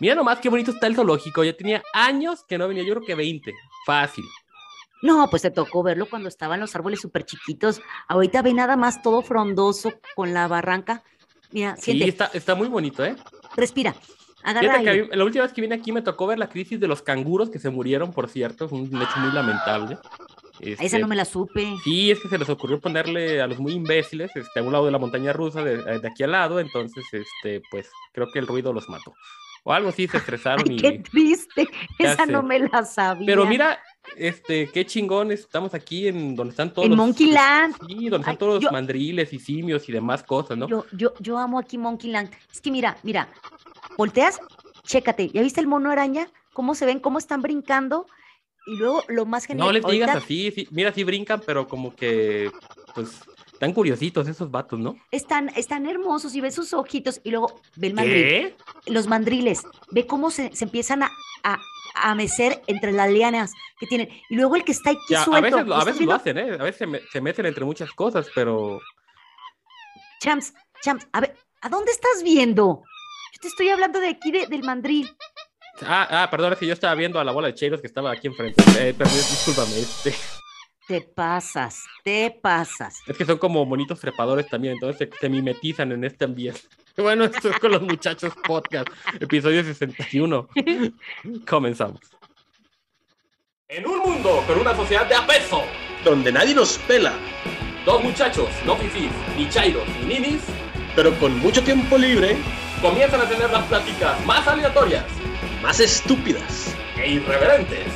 Mira nomás qué bonito está el zoológico. Ya tenía años que no venía, yo creo que 20. Fácil. No, pues te tocó verlo cuando estaban los árboles súper chiquitos. Ahorita ve nada más todo frondoso con la barranca. Mira, Sí, siente, está, está muy bonito, ¿eh? respira, agarra que a mí- la última vez que vine aquí me tocó ver la crisis de los canguros que se murieron, por cierto. Fue un hecho muy lamentable. Esa Este, no me la supe. Sí, es que se les ocurrió ponerle a los muy imbéciles este, a un lado de la montaña rusa, de, de aquí al lado, entonces, este, pues, creo que el ruido los mató. O algo así, se estresaron Ay, y... qué triste. Esa sé. no me la sabía. Pero mira, este, qué chingón, estamos aquí en donde están todos En los... Monkey Land. Sí, donde están todos los mandriles y simios y demás cosas, ¿no? Yo, yo, yo amo aquí Monkey Land. Es que mira, mira, volteas, chécate. ¿Ya viste el mono araña? ¿Cómo se ven? ¿Cómo están brincando? Y luego lo más genial. No les digas ahorita así, sí, mira, sí brincan, pero como que, pues, están curiositos esos vatos, ¿no? Están, están hermosos y ve sus ojitos y luego ve el mandril. ¿Qué? Los mandriles, ve cómo se, se empiezan a, a, a mecer entre las lianas que tienen. Y luego el que está aquí Ya, a suelto. veces, lo- ¿lo a veces lo viendo? hacen, ¿eh? A veces se, me- se meten entre muchas cosas, pero... Champs, Champs, a ver, ¿a dónde estás viendo? Yo te estoy hablando de aquí, de- del mandril. Ah, ah, perdón, es que yo estaba viendo a la bola de cheiros que estaba aquí enfrente. Eh, perdón, discúlpame, este, Te pasas, te pasas. es que son como monitos trepadores también, entonces se, se mimetizan en este ambiente. Bueno, esto es con los muchachos podcast, episodio 61. Comenzamos. En un mundo con una sociedad de apeso, donde nadie nos pela, dos muchachos, no fifís, ni chairos, ni ninis, pero con mucho tiempo libre, comienzan a tener las pláticas más aleatorias más estúpidas. e irreverentes.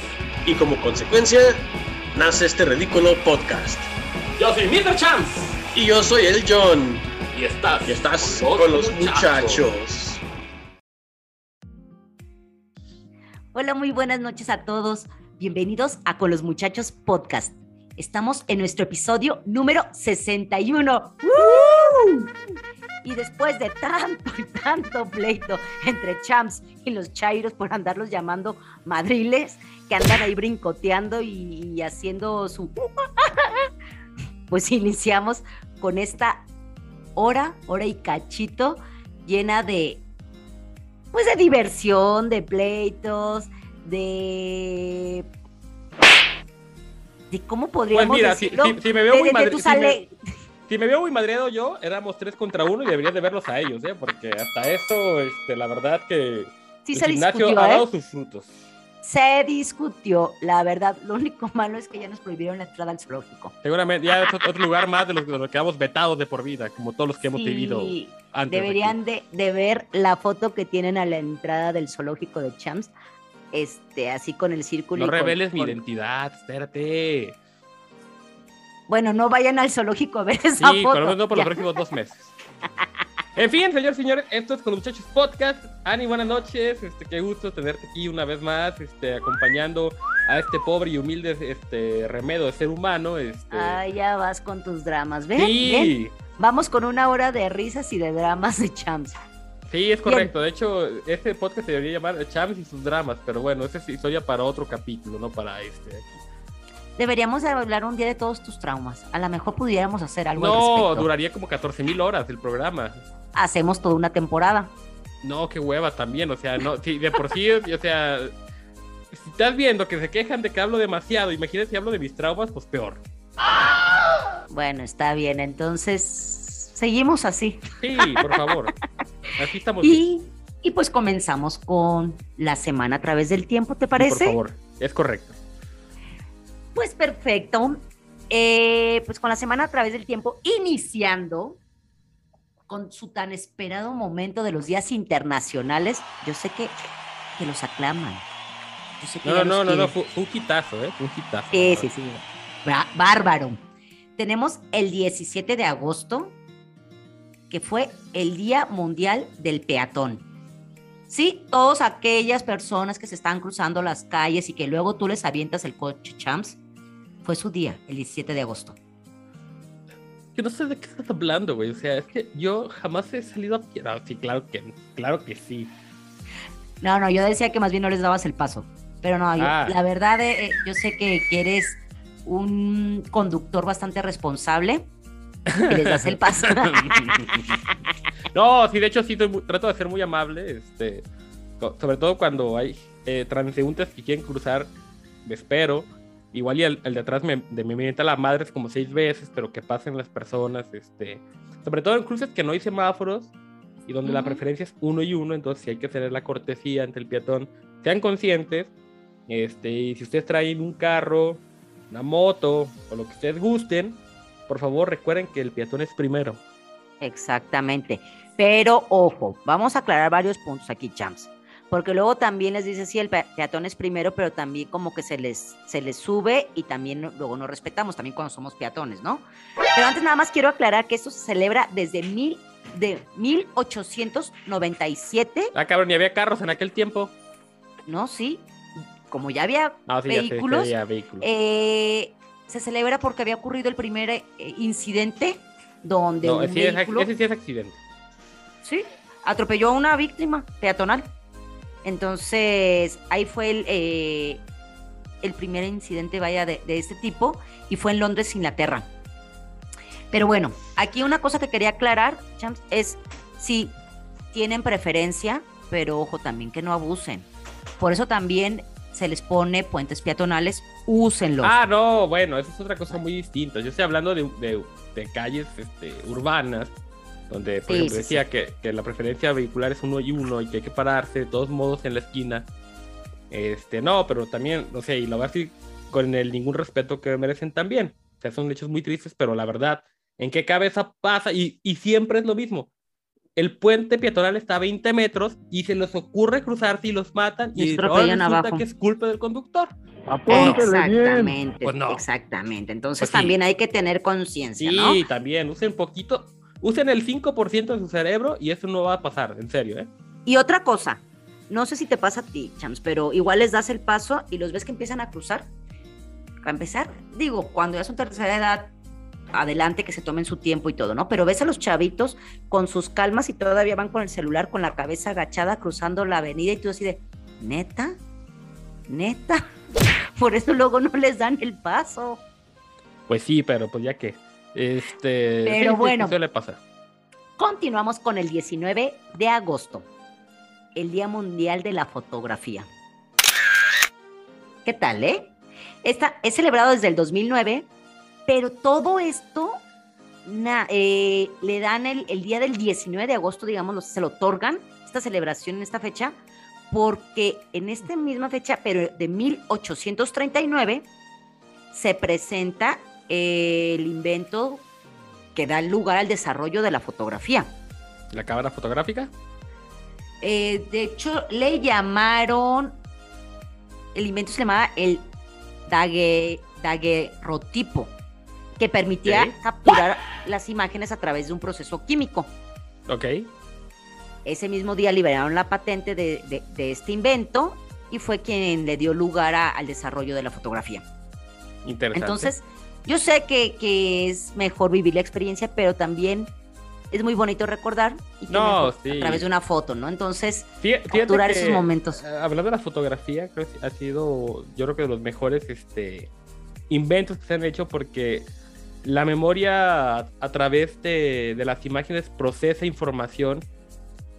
Y como consecuencia, nace este ridículo podcast. Yo soy Mr. Chance Y yo soy el John, y estás, y estás con los muchachos. Hola, muy buenas noches a todos. Bienvenidos a Con los Muchachos Podcast. Estamos en nuestro episodio número 61. ¡Woo! Y después de tanto y tanto pleito entre Champs y los Chairos por andarlos llamando madriles, que andan ahí brincoteando y, y haciendo su... Pues iniciamos con esta hora, hora y cachito, llena de pues de diversión, de pleitos, de de cómo podríamos Pues mira, si, decirlo, si- si me veo de- muy madre- si me- ale- si me veo muy madreado yo, éramos tres contra uno y deberías de verlos a ellos, ¿eh? Porque hasta eso, este, la verdad que sí el se gimnasio discutió, ha ¿eh? dado sus frutos. Se discutió, la verdad. Lo único malo es que ya nos prohibieron la entrada al zoológico. Seguramente ya es otro lugar más de los que quedamos vetados de por vida, como todos los que hemos Sí, vivido antes. de deberían de, de ver la foto que tienen a la entrada del zoológico de Champs, este, así con el círculo. No con- reveles mi con- identidad, espérate. Bueno, no vayan al zoológico a ver Sí, esa por foto. lo menos no por los próximos dos meses. En fin, señor, señores, esto es con los muchachos podcast. Ani, buenas noches. Este, qué gusto tenerte aquí una vez más, este, acompañando a este pobre y humilde este, remedo de ser humano. Este. Ay, ya vas con tus dramas. ¿Ven? ¿Ven? sí, Vamos con una hora de risas y de dramas de Champs. sí, es correcto. De hecho, este podcast se debería llamar Chams y sus dramas, pero bueno, esa es historia para otro capítulo, no para este. aquí. Deberíamos de hablar un día de todos tus traumas. A lo mejor pudiéramos hacer algo al No, duraría como 14 mil horas el programa. Hacemos toda una temporada. No, qué hueva también, o sea, no, sí, de por sí, o sea, si estás viendo que se quejan de que hablo demasiado, imagínate si hablo de mis traumas, pues peor. Bueno, está bien. Entonces, seguimos así. Sí, por favor. Así estamos. bien. Y, y pues comenzamos con la semana a través del tiempo, ¿te Sí, parece? por favor, es correcto. Pues perfecto. Eh, pues con la semana a través del tiempo, iniciando con su tan esperado momento de los días internacionales. Yo sé que, que los aclaman. Yo sé que No, no, no, no, fue, fue un hitazo, ¿eh? Fue un hitazo. Sí, sí, sí. Bárbaro. Tenemos el 17 de agosto, que fue el Día Mundial del Peatón. Sí, todas aquellas personas que se están cruzando las calles y que luego tú les avientas el coche champs, fue su día, el 17 de agosto. Yo no sé de qué estás hablando, güey. O sea, es que yo jamás he salido a. No, sí, claro que, claro que sí. No, no, yo decía que más bien no les dabas el paso. Pero no, yo- Ah. la verdad, eh, eh, yo sé que, que eres un conductor bastante responsable y les das el paso. no, sí, de hecho sí muy- trato de ser muy amable, este, sobre todo cuando hay eh, transeúntes que quieren cruzar, me espero. Igual y el, el de atrás me, de me mienta la madre es como seis veces, pero que pasen las personas, este, sobre todo en cruces que no hay semáforos y donde la Ujú. preferencia es uno y uno, entonces si hay que hacer la cortesía ante el peatón, sean conscientes, este, y si ustedes traen un carro, una moto o lo que ustedes gusten, por favor recuerden que el peatón es primero. Exactamente. Pero ojo, vamos a aclarar varios puntos aquí, champs. Porque luego también les dice, sí, el pe- peatón es primero, pero también como que se les, se les sube y también no- luego no respetamos, también cuando somos peatones, ¿no? Pero antes nada más quiero aclarar que esto se celebra desde mil, de 1897, Ah, cabrón, y había carros en aquel tiempo. ¿no? Sí, como ya había Ah, sí, ya vehículos, había vehículos. eh, se celebra porque había ocurrido el primer eh, incidente donde no, un es vehículo... ese sí es accidente. Sí, atropelló a una víctima peatonal. Entonces, ahí fue el, eh, el primer incidente, vaya, de, este tipo, y fue en Londres, Inglaterra. Pero bueno, aquí una cosa que quería aclarar, champs, es si tienen preferencia, pero ojo también que no abusen. Por eso también se les pone puentes peatonales, úsenlos. Ah, no, bueno, eso es otra cosa muy distinta. Yo estoy hablando de, de- de calles este, urbanas, donde, por Sí, ejemplo, sí, decía Que, que la preferencia vehicular es uno y uno y que hay que pararse de todos modos en la esquina. Este, no, pero también, no sé, y lo voy a decir con el ningún respeto que merecen también. O sea, son hechos muy tristes, pero la verdad, ¿en qué cabeza pasa? Y, y siempre es lo mismo. El puente peatonal está a 20 metros y se les ocurre cruzarse y los matan Y y, resulta abajo. que es culpa del conductor. Bien. Exactamente, Pues no. exactamente. Entonces Pues sí. también hay que tener conciencia, Sí, ¿no? también, usen poquito, usen el 5% de su cerebro y eso no va a pasar, en serio, ¿eh? Y otra cosa, no sé si te pasa a ti, Chams, pero igual les das el paso y los ves que empiezan a cruzar. Para empezar, digo, cuando ya son tercera edad, adelante que se tomen su tiempo y todo, ¿no? Pero ves a los chavitos con sus calmas y todavía van con el celular, con la cabeza agachada, cruzando la avenida y tú así de, neta, neta. Por eso luego no les dan el paso. Pues sí, pero pues ya que, este... Pero sí, sí, sí, bueno. suele pasar. Continuamos con el 19 de agosto, el Día Mundial de la Fotografía. ¿Qué tal, eh? Esta es celebrado desde el 2009, pero todo esto na- eh, le dan el, el día del 19 de agosto, digamos, se lo otorgan, esta celebración en esta fecha, porque en esta misma fecha, pero de 1839, se presenta eh, el invento que da lugar al desarrollo de la fotografía. ¿La cámara fotográfica? Eh, de hecho, le llamaron, el invento se llamaba el dague, daguerrotipo, que permitía capturar las imágenes a través de un proceso químico. Ok. Ese mismo día liberaron la patente de, de- de este invento y fue quien le dio lugar a- al desarrollo de la fotografía. Interesante. Entonces, yo sé que, que es mejor vivir la experiencia, pero también es muy bonito recordar y No, sí. a través de una foto, ¿no? Entonces, Fí- fíjate capturar que, esos momentos. eh, Hablando de la fotografía, creo que ha sido, yo creo que de los mejores este, inventos que se han hecho porque la memoria a, a través de, de las imágenes procesa información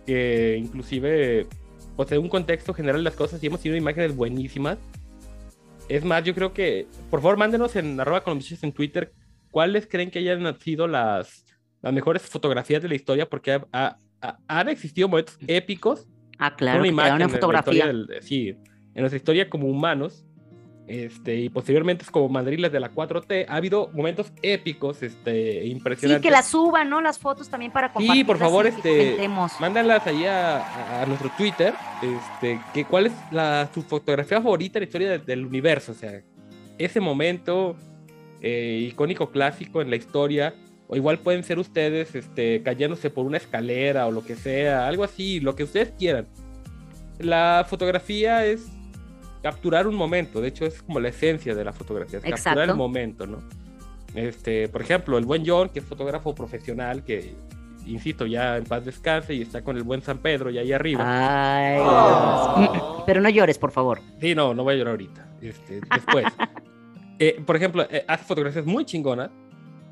que inclusive posee un contexto general de las cosas y hemos tenido imágenes buenísimas. Es más, yo creo que, por favor, mándenos en arroba bichos en Twitter cuáles creen que hayan sido las, las mejores fotografías de la historia porque ha- ha- ha- han existido momentos épicos. Ah, claro, una imagen crearon en en fotografía. del- sí, en nuestra historia como humanos, este, y posteriormente es como mandriles de la 4T, ha habido momentos épicos, este, Sí, impresionantes. que las suban, ¿no? Las fotos también para compartir. Sí, por favor, este. Mándalas ahí a, a- nuestro Twitter, este, que cuál es la, su fotografía favorita en la historia de- del universo, o sea, ese momento eh, icónico clásico en la historia, o igual pueden ser ustedes, este, cayéndose por una escalera o lo que sea, algo así, lo que ustedes quieran. La fotografía es capturar un momento, de hecho es como la esencia de la fotografía, es capturar Exacto. el momento, ¿no? Este, por ejemplo, el buen John, que es fotógrafo profesional, que insisto, ya en paz descanse y está con el buen San Pedro ya ahí arriba. Ay, Oh. Pero no llores, por favor. Sí, no, no voy a llorar ahorita. Este, después. Eh, por ejemplo, eh, hace fotografías muy chingonas.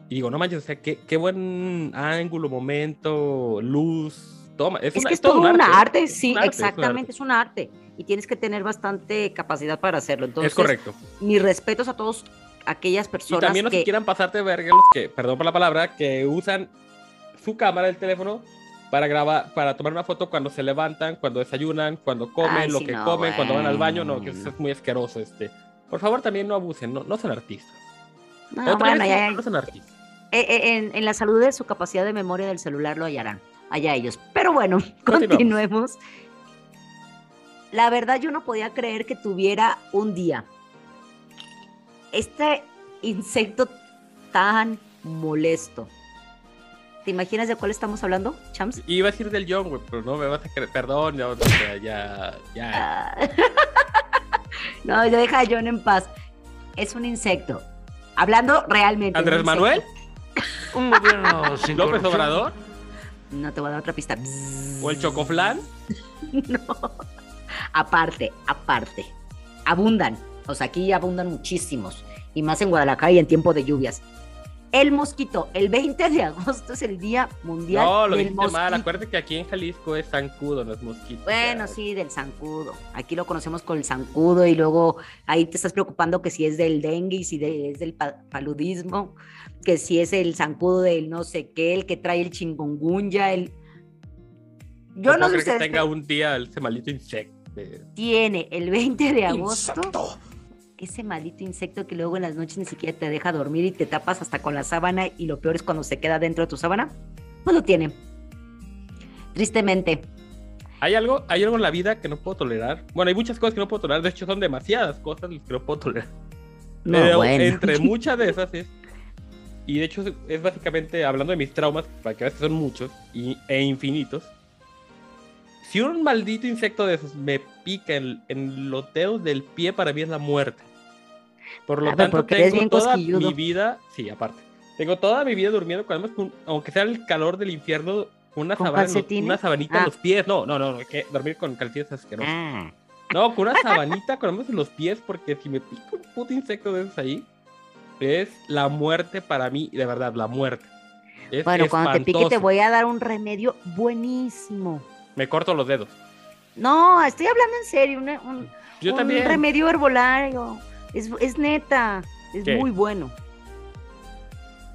Y digo, no manches, o sea, qué, qué buen ángulo, momento, luz, toma. Es, Es una- que es todo todo un arte. arte, sí, un arte, es un exactamente, es un arte. Y tienes que tener bastante capacidad para hacerlo. Entonces, es correcto. mis respetos a todos aquellas Y personas también no que... se quieran pasarte verga los que, perdón por la palabra, que usan su cámara del teléfono para grabar, para tomar una foto cuando se levantan, cuando desayunan, cuando comen, Ay, lo que no, comen, cuando van al baño, no, que eso es muy asqueroso, este. Por favor, también no abusen, no, no son artistas. No, bueno, vez, ya- no son artistas. eh, eh, en, en la salud de su capacidad de memoria del celular lo hallarán. Allá ellos. Pero bueno, continuemos. La verdad, yo no podía creer que tuviera un día. Este insecto tan molesto. ¿Te imaginas de cuál estamos hablando, Chams? Iba a decir del John, güey, pero no me vas a creer. Perdón, ya, o sea, ya, ya. Ah. no, ya deja a John en paz. Es un insecto. Hablando realmente. Andrés. Manuel, Un gobierno sin López corrupción. Obrador No te voy a dar otra pista. o el Chocoflan. No. Aparte, aparte. Abundan. O sea, aquí abundan muchísimos. Y más en Guadalajara y en tiempo de lluvias. El mosquito. El 20 de agosto es el Día Mundial No, lo del dijiste mal. Acuérdate que aquí en Jalisco es zancudo, no es mosquito. Bueno, sí, del zancudo. Aquí lo conocemos con el zancudo y luego ahí te estás preocupando que si es del dengue y si de- es del pa- paludismo, que si es el zancudo del no sé qué, el que trae el chingongunya, el... Yo no puedo sé creer que tenga un día ese maldito insecto. tiene el 20 de agosto Insecto. Ese maldito insecto que luego en las noches ni siquiera te deja dormir y te tapas hasta con la sábana y lo peor es cuando se queda dentro de tu sábana, pues lo tiene. Tristemente. ¿Hay algo, hay algo en la vida que no puedo tolerar. Bueno, hay muchas cosas que no puedo tolerar. De hecho, son demasiadas cosas las que no puedo tolerar. No, Pero bueno. entre muchas de esas es. Y de hecho, es, es básicamente hablando de mis traumas, para que veas que son muchos y, e infinitos. Si un maldito insecto de esos me pica en, en los dedos del pie, para mí es la muerte. Por lo A ver, tanto, tengo toda mi vida. Sí, aparte. Tengo toda mi vida durmiendo, con- además, con- aunque sea el calor del infierno, una, ¿Con sabana los- una sabanita Ah. en los pies. No, no, no, no, que dormir con calcetines es asqueroso. Ah, No, con una sabanita con ambos en los pies, porque si me pica un puto insecto de esos ahí, es la muerte para mí, de verdad, la muerte. Es Bueno, cuando te pique te voy a dar un remedio buenísimo. Me corto los dedos. No, estoy hablando en serio, una- un, Yo un también. remedio herbolario. Es, es neta, es ¿Qué? muy bueno.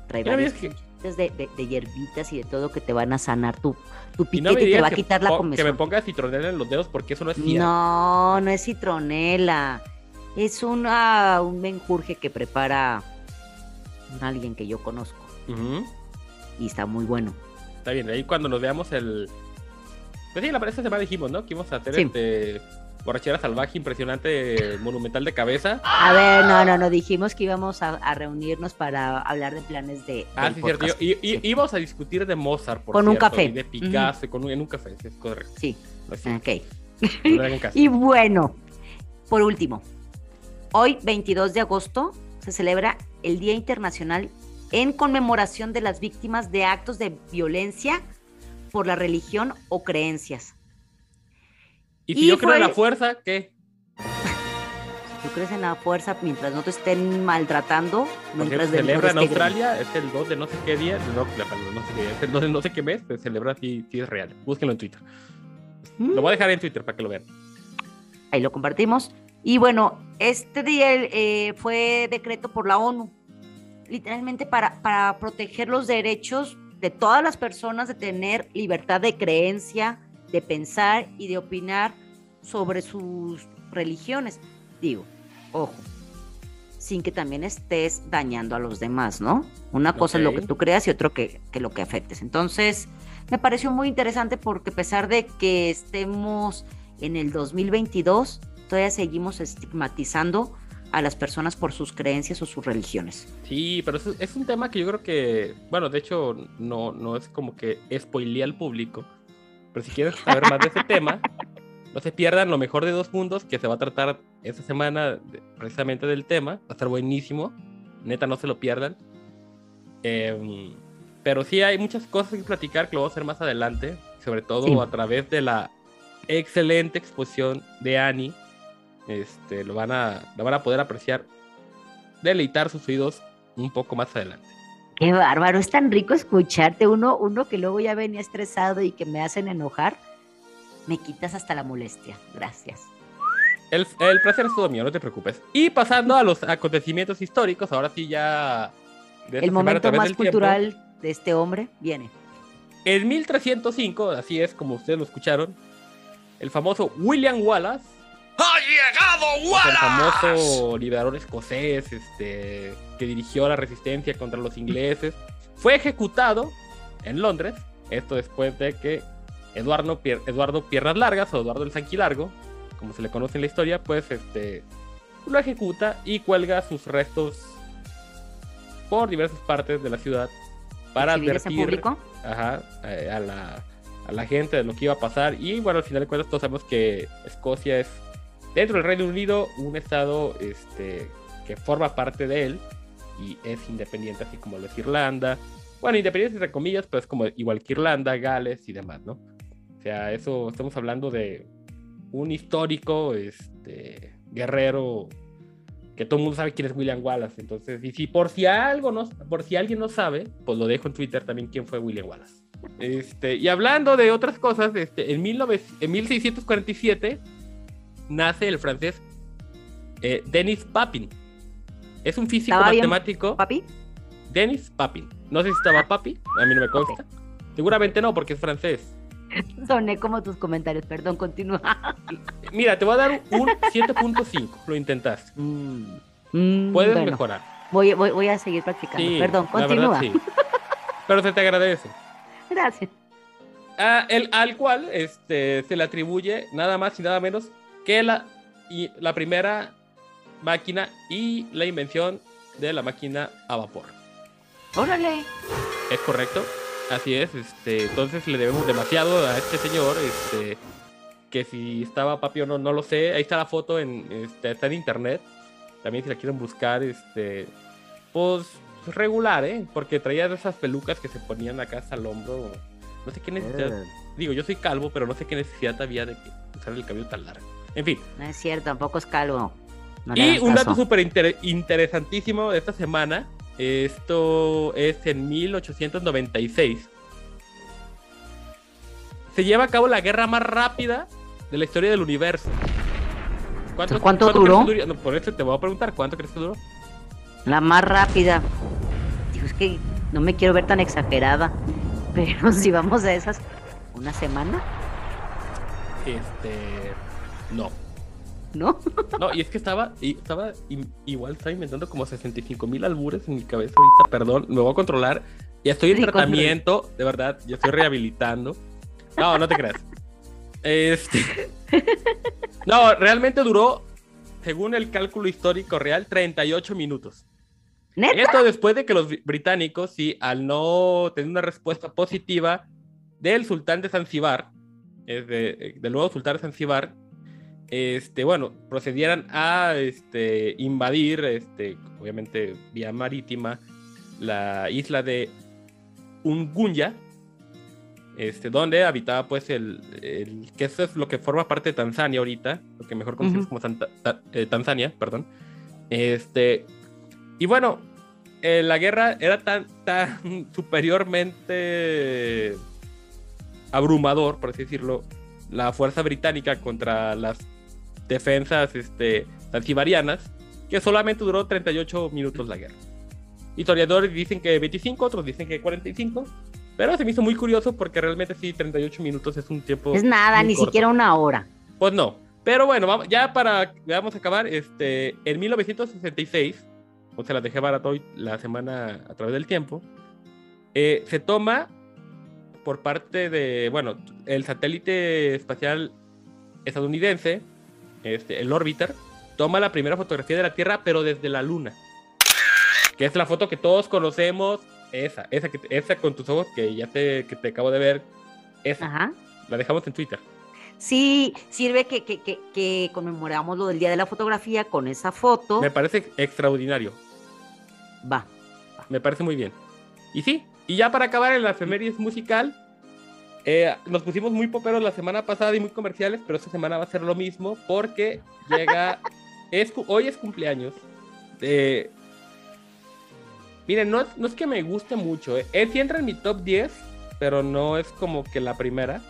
Trae varios que- de, de- de hierbitas y de todo que te van a sanar tu, tu Y no piquete y te va a que, quitar la po- que me comezón. ponga citronela en los dedos porque eso no es cierto. No, no es citronela. Es una, un menjurje que prepara alguien que yo conozco y está muy bueno. Está bien, ahí cuando nos veamos el... Pues sí, la esta semana dijimos, ¿no? Que íbamos a hacer Sí. este... Borrachera salvaje, impresionante, monumental de cabeza. A ver, no, no, no, dijimos que íbamos a, a reunirnos para hablar de planes de. Ah, sí, cierto. podcast. Y, y- Sí. íbamos a discutir de Mozart, por Con un cierto, café. y de Picasso, con un- en un café, sí, es correcto. Sí, Así, ok. no hagan caso. Y bueno, por último, hoy 22 de agosto se celebra el Día Internacional en conmemoración de las víctimas de actos de violencia por la religión o creencias. Y si Y yo creo en la fuerza, ¿qué? Si tú crees en la fuerza mientras no te estén maltratando, mientras se celebra en Australia, es el 2 de no sé qué día, no, no sé qué es el 2 de no sé qué mes, se celebra si, si es real. Búsquenlo en Twitter. Mm. Lo voy a dejar en Twitter para que lo vean. ahí lo compartimos. Y bueno, este día eh, fue decreto por la ONU, literalmente para, para proteger los derechos de todas las personas de tener libertad de creencia, de pensar y de opinar sobre sus religiones. Digo, ojo, sin que también estés dañando a los demás, ¿no? Una cosa es lo que tú creas y otro que, que lo que afectes. Entonces, me pareció muy interesante porque a pesar de que estemos en el 2022, todavía seguimos estigmatizando a las personas por sus creencias o sus religiones. Sí, pero es, es un tema que yo creo que, bueno, de hecho, no, no es como que spoileé al público, pero si quieren saber más de ese tema, no se pierdan lo mejor de dos mundos, que se va a tratar esta semana de- precisamente del tema, va a estar buenísimo, neta, no se lo pierdan. Em, pero sí hay muchas cosas que platicar que lo vamos a hacer más adelante, sobre todo Sí. a través de la excelente exposición de Annie. Este, lo van a, lo van a poder apreciar, deleitar sus oídos un poco más adelante. Qué bárbaro, es tan rico escucharte. Uno, uno que luego ya venía estresado y que me hacen enojar. Me quitas hasta la molestia. Gracias. El, el placer es todo mío, no te preocupes. Y pasando a los acontecimientos históricos, ahora sí ya... de El momento más tiempo. cultural de este hombre viene. En 1305, así es como ustedes lo escucharon, el famoso William Wallace, ¡Ha llegado el Wallace! famoso liberador escocés, este, que dirigió la resistencia contra los ingleses, fue ejecutado en Londres. Esto después de que Eduardo, Pier- Eduardo Piernas Largas o Eduardo el Sanquilargo, como se le conoce en la historia, pues este, lo ejecuta y cuelga sus restos por diversas partes de la ciudad para ¿Exhibirse en advertir ajá, eh, a, la, a la gente de lo que iba a pasar. Y bueno, al final de cuentas, todos sabemos que Escocia es, dentro del Reino Unido, un estado este, que forma parte de él y es independiente, así como lo es Irlanda. Bueno, independiente entre comillas, pero es como igual que Irlanda, Gales y demás, ¿no? O sea, eso estamos hablando de un histórico este, guerrero que todo el mundo sabe quién es William Wallace. Entonces, y si por si algo no, por si alguien no sabe, pues lo dejo en Twitter también quién fue William Wallace. Este, y hablando de otras cosas, este, en, 19 en 1647 nace el francés eh, Denis Papin. Es un físico ¿Estaba bien, matemático. Papi, Denis Papin. No sé si estaba papi, a mí no me consta. Seguramente no, porque es francés. soné como tus comentarios. Perdón, continúa. Mira, te voy a dar un 7.5. Lo intentaste. Mm, Puedes bueno, mejorar. Voy, voy, voy a seguir practicando. Sí, Perdón, continúa. verdad, sí. Pero se te agradece. Gracias. Ah, el, al cual este, se le atribuye nada más y nada menos que la, y, la primera máquina y la invención de la máquina a vapor. Órale. ¿Es correcto? Así es. Este, entonces le debemos demasiado a este señor. Este, que si estaba papi o no, no lo sé. Ahí está la foto, en, este, está en internet. También si la quieren buscar, este, pues regular, ¿eh? Porque traía esas pelucas que se ponían acá hasta el hombro. No sé qué necesidad. Digo, yo soy calvo, pero no sé qué necesidad había de usar el cabello tan largo. En fin. No es cierto, tampoco es calvo. No y un dato súper inter- interesantísimo de esta semana. Esto es en 1896. Se lleva a cabo la guerra más rápida de la historia del universo. ¿Cuánto crees duró? No, por eso te voy a preguntar, ¿cuánto crees que duró? La más rápida. Digo, es que no me quiero ver tan exagerada. Pero si vamos a esas, ¿una semana? Este. No. ¿No? No, y es que estaba, y estaba igual estaba inventando como 65 mil albures en mi cabeza ahorita, perdón, me voy a controlar. Ya estoy en Sí, tratamiento, de verdad, ya estoy rehabilitando. No, no te creas. Este. No, realmente duró, según el cálculo histórico real, 38 minutos. ¿Neta? Esto después de que los bri- británicos, sí, al no tener una respuesta positiva del sultán de Zanzíbar, es de- del nuevo sultán de Zanzíbar, este, bueno, procedieran a este, invadir, este, obviamente vía marítima, la isla de Ungunya, este, donde habitaba pues el, el- que eso es lo que forma parte de Tanzania ahorita, lo que mejor conocemos como Santa- Ta- eh, Tanzania, perdón. Este, y bueno, eh, la guerra era tan, tan superiormente abrumador, por así decirlo, la fuerza británica contra las defensas este, zanzibarianas, que solamente duró 38 minutos la guerra. Historiadores dicen que 25, otros dicen que 45, pero se me hizo muy curioso porque realmente sí, 38 minutos es un tiempo... Es nada, ni corto. siquiera una hora. Pues no. Pero bueno, vamos, ya para vamos a acabar, este, en 1966, o se la dejé barato hoy la semana a través del tiempo, eh, se toma por parte de, bueno, el satélite espacial estadounidense, este, el Orbiter, toma la primera fotografía de la Tierra, pero desde la Luna. Que es la foto que todos conocemos, esa, esa, que, esa con tus ojos que ya te, que te acabo de ver, esa, Ajá. la dejamos en Twitter. Sí, sirve que, que, que, que conmemoramos lo del Día de la Fotografía con esa foto. Me parece extraordinario. Va. Me parece muy bien. Y sí, y ya para acabar en la efemérides musical, eh, nos pusimos muy poperos la semana pasada y muy comerciales, pero esta semana va a ser lo mismo porque llega, es, hoy es cumpleaños Miren, no, es- no es que me guste mucho. ¿eh? Eh, sí entra en mi top 10, pero no es como que la primera,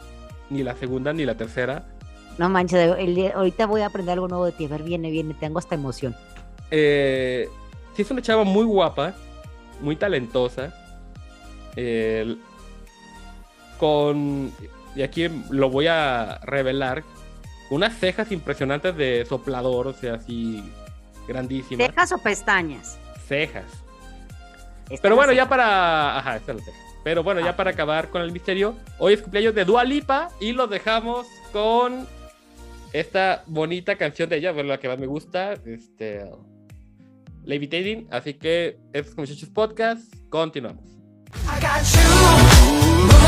ni la segunda, ni la tercera. No manches, el ahorita voy a aprender algo nuevo de ti. A ver, viene, viene, tengo esta emoción. Eh, sí es una chava muy guapa, muy talentosa. eh, con, y aquí lo voy a revelar, unas cejas impresionantes de soplador, o sea, así grandísimas. ¿Cejas o pestañas? Cejas. Esta Pero bueno, ya para. Ajá, esta es la ceja. Pero bueno, Ah. ya para acabar con el misterio, hoy es cumpleaños de Dua Lipa y los dejamos con esta bonita canción de ella, bueno, la que más me gusta, este, Levitating. Así que, estos es muchachos podcast, continuamos. I got you,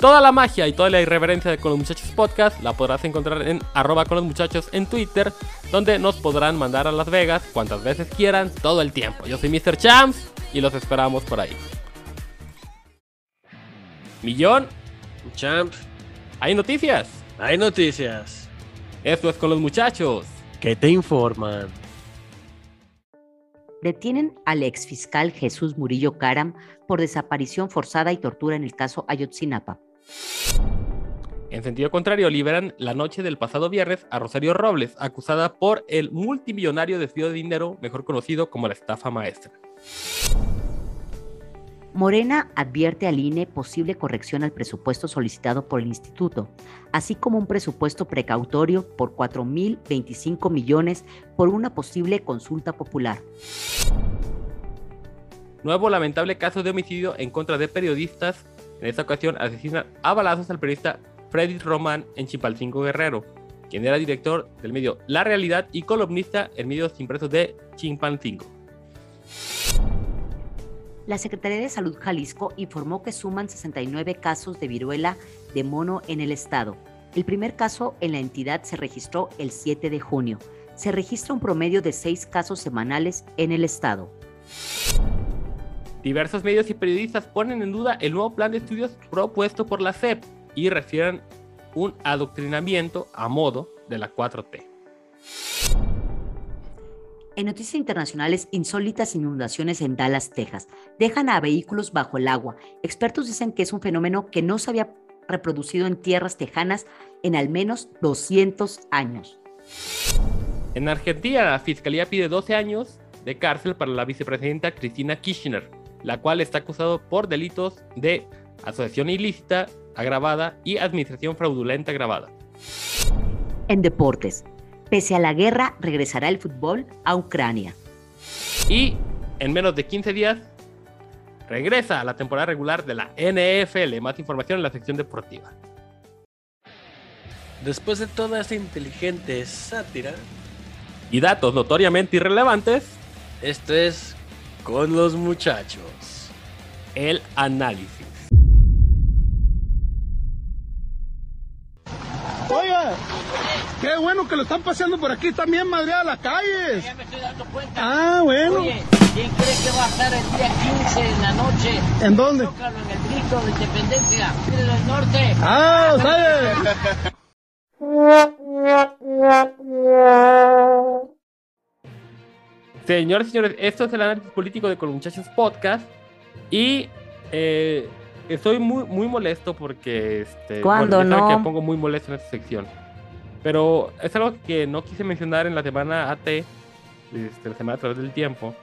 Toda la magia y toda la irreverencia de Con los Muchachos Podcast la podrás encontrar en arroba con los muchachos en Twitter, donde nos podrán mandar a Las Vegas cuantas veces quieran, todo el tiempo. Yo soy Mr. Champs y los esperamos por ahí. Millón, Champ, hay noticias. hay noticias. Esto es Con los Muchachos. que te informan? Detienen al exfiscal Jesús Murillo Caram por desaparición forzada y tortura en el caso Ayotzinapa. En sentido contrario, liberan la noche del pasado viernes a Rosario Robles, acusada por el multimillonario desvío de dinero, mejor conocido como la estafa maestra. Morena advierte al INE posible corrección al presupuesto solicitado por el instituto, así como un presupuesto precautorio por 4.025 millones por una posible consulta popular. Nuevo lamentable caso de homicidio en contra de periodistas. En esta ocasión asesinan a balazos al periodista Freddy Román en Chipalcingo Guerrero, quien era director del medio La Realidad y columnista en medios impresos de Chimpancingo. La Secretaría de Salud Jalisco informó que suman 69 casos de viruela de mono en el estado. El primer caso en la entidad se registró el 7 de junio. Se registra un promedio de 6 casos semanales en el estado. Diversos medios y periodistas ponen en duda el nuevo plan de estudios propuesto por la SEP y refieren un adoctrinamiento a modo de la 4T. En noticias internacionales, insólitas inundaciones en Dallas, Texas, dejan a vehículos bajo el agua. Expertos dicen que es un fenómeno que no se había reproducido en tierras tejanas en al menos 200 años. En Argentina, la fiscalía pide 12 años de cárcel para la vicepresidenta Cristina Kirchner, la cual está acusada por delitos de asociación ilícita agravada y administración fraudulenta agravada. En deportes, pese a la guerra, regresará el fútbol a Ucrania. Y en menos de 15 días regresa a la temporada regular de la NFL. Más información en la sección deportiva. Después de toda esta inteligente sátira, Y datos notoriamente irrelevantes, esto es con los muchachos. el análisis. Oiga, qué bueno que lo están paseando por aquí también, madreada las calles. Ya me estoy dando cuenta. Ah, bueno. Oye, ¿quién cree que va a estar el día 15 en la noche? ¿En dónde? En el grito de independencia del norte. Ah, ¿sabes? Señores y señores, esto es el análisis político de Con Muchachos Podcast. Y eh, estoy muy, muy molesto porque. Este, ¿Cuándo bueno, no? que pongo muy molesto en esta sección. Pero es algo que no quise mencionar en la semana AT, este, la semana a través del tiempo.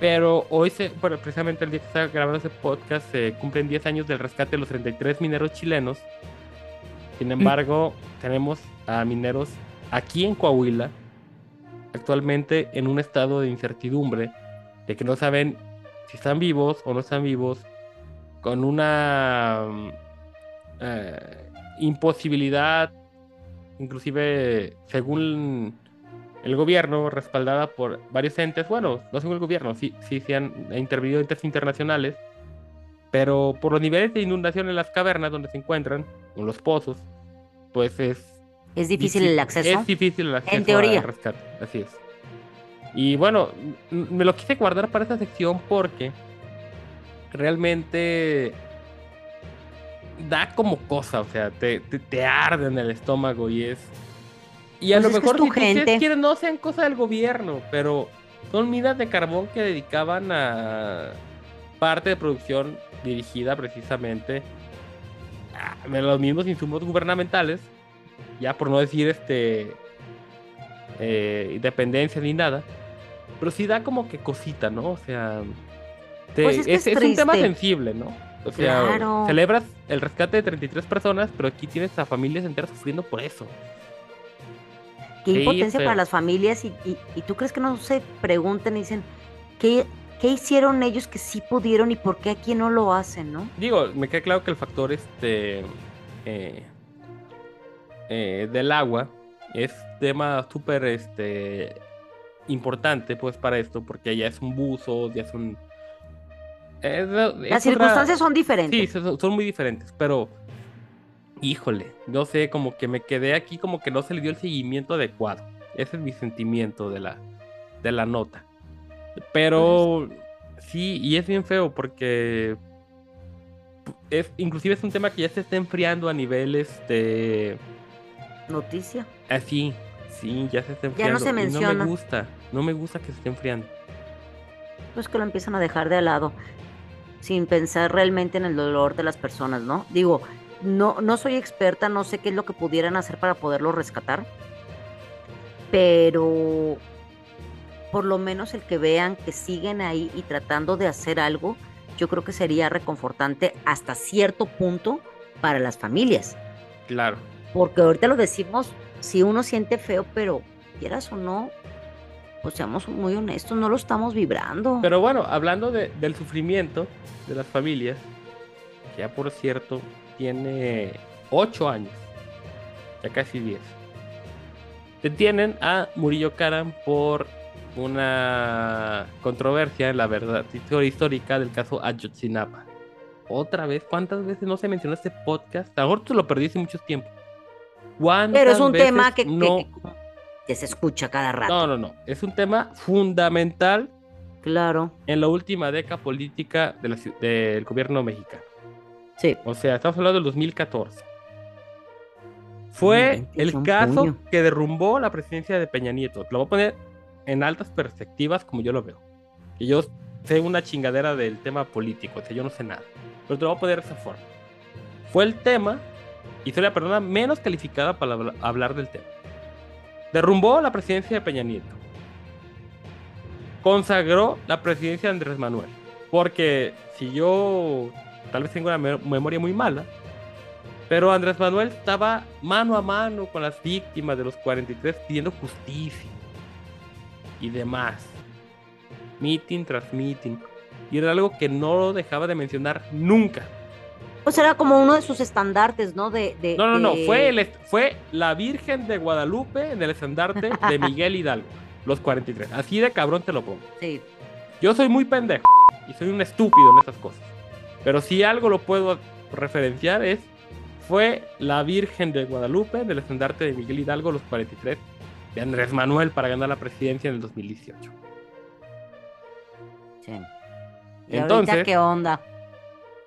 Pero hoy, se, bueno, precisamente el día que está grabando ese podcast, se cumplen 10 años del rescate de los 33 mineros chilenos. Sin embargo, tenemos a mineros aquí en Coahuila, actualmente en un estado de incertidumbre, de que no saben si están vivos o no están vivos, con una mm, eh, imposibilidad, inclusive según el gobierno, respaldada por varios entes, bueno, no según el gobierno, sí, sí se han intervenido entes internacionales, pero por los niveles de inundación en las cavernas donde se encuentran, en los pozos, pues es ¿Es difícil Difí- el acceso? Es difícil el acceso. En teoría. rescate, así es. Y bueno, me lo quise guardar para esta sección porque realmente da como cosa, o sea, te, te, te arde en el estómago y es... Y a Pues lo mejor si quieren no sean cosa del gobierno, pero son minas de carbón que dedicaban a parte de producción dirigida precisamente a los mismos insumos gubernamentales, ya por no decir este eh, independencia ni nada, pero sí da como que cosita, ¿no? O sea, te- Pues es que es, es es un tema sensible, ¿no? O sea, Claro. celebras el rescate de 33 personas, pero aquí tienes a familias enteras sufriendo por eso. Qué Sí, impotencia para las familias y, y- y tú crees que no se preguntan y dicen, ¿qué, ¿qué hicieron ellos que sí pudieron y por qué aquí no lo hacen, no? Digo, me queda claro que el factor este eh, eh, del agua es tema súper este importante pues para esto, porque ya es un buzo, ya es un... es- es Las otra- circunstancias son diferentes. Sí, son, son muy diferentes, pero híjole, no sé, como que me quedé aquí como que no se le dio el seguimiento adecuado. Ese es mi sentimiento de la, de la nota. Pero sí, y es bien feo porque es, inclusive es un tema que ya se está enfriando a nivel este Noticia. así, sí, ya se está Ya no enfriando. se y no menciona. me gusta, no me gusta que se esté enfriando. Pues que lo empiezan a dejar de lado sin pensar realmente en el dolor de las personas, ¿no? Digo, no, no soy experta, no sé qué es lo que pudieran hacer para poderlo rescatar, pero por lo menos el que vean que siguen ahí y tratando de hacer algo, yo creo que sería reconfortante hasta cierto punto para las familias, Claro. Porque ahorita lo decimos, si uno siente feo, pero quieras o no, pues seamos muy honestos, no lo estamos vibrando. Pero bueno, hablando de- del sufrimiento de las familias, que ya por cierto tiene 8 años, ya casi 10. Detienen a Murillo Karam por una controversia en la verdad histórica del caso Ayotzinapa. Otra vez, ¿cuántas veces no se mencionó este podcast? A lo mejor tú lo perdiste mucho tiempo. ¿Cuántas Pero es un tema que, no... que- que se escucha cada rato. No, no, no. Es un tema fundamental Claro, en la última década política de la del gobierno mexicano. sí. O sea, estamos hablando del 2014. Fue el caso puño. que derrumbó la presidencia de Peña Nieto. Lo voy a poner en altas perspectivas como yo lo veo. Que yo sé una chingadera del tema político, o sea, yo no sé nada. Pero te lo voy a poner de esa forma. Fue el tema, y soy la persona menos calificada para habla- hablar del tema. Derrumbó la presidencia de Peña Nieto. Consagró la presidencia de Andrés Manuel. Porque si yo tal vez tengo una me- memoria muy mala, pero Andrés Manuel estaba mano a mano con las víctimas de los 43 pidiendo justicia y demás. Meeting tras meeting. Y era algo que no dejaba de mencionar nunca. Pues era como uno de sus estandartes, ¿no? De, de- No, no, no. de- Fue, el fue la Virgen de Guadalupe en el estandarte de Miguel Hidalgo. Los 43. Así de cabrón te lo pongo. Sí, Yo soy muy pendejo y soy un estúpido en esas cosas. Pero si algo lo puedo referenciar es fue la Virgen de Guadalupe del estandarte de Miguel Hidalgo los 43 de Andrés Manuel para ganar la presidencia en el 2018. sí. ¿Y Entonces, ahorita qué onda?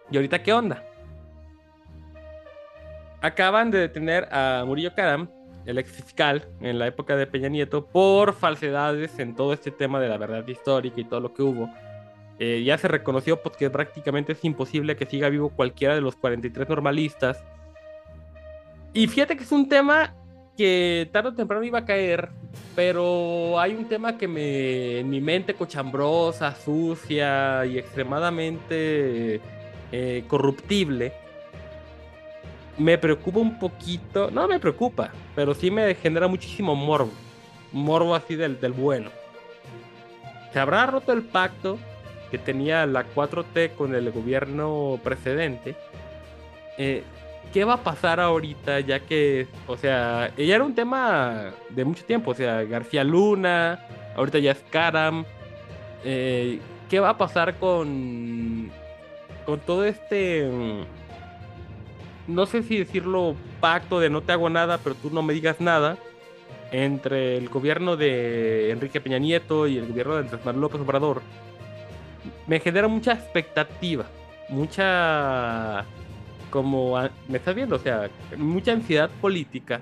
¿y ahorita qué onda? Acaban de detener a Murillo Karam, el ex fiscal en la época de Peña Nieto, por falsedades en todo este tema de la verdad histórica y todo lo que hubo. Eh, ya se reconoció porque prácticamente es imposible que siga vivo cualquiera de los 43 normalistas. Y fíjate que es un tema que tarde o temprano iba a caer, pero hay un tema que me en mi mente cochambrosa, sucia y extremadamente eh, corruptible. Me preocupa un poquito, no me preocupa, pero sí me genera muchísimo morbo. Morbo así del, del bueno. ¿Se habrá roto el pacto que tenía la 4T con el gobierno precedente? Eh, ¿Qué va a pasar ahorita? Ya que, o sea, ya era un tema de mucho tiempo. O sea, García Luna, ahorita ya es Karam. Eh, ¿Qué va a pasar con, con todo este, mm, no sé si decirlo, pacto de no te hago nada, pero tú no me digas nada, entre el gobierno de Enrique Peña Nieto y el gobierno de Andrés Manuel López Obrador? Me genera mucha expectativa, mucha como me estás viendo, o sea, mucha ansiedad política,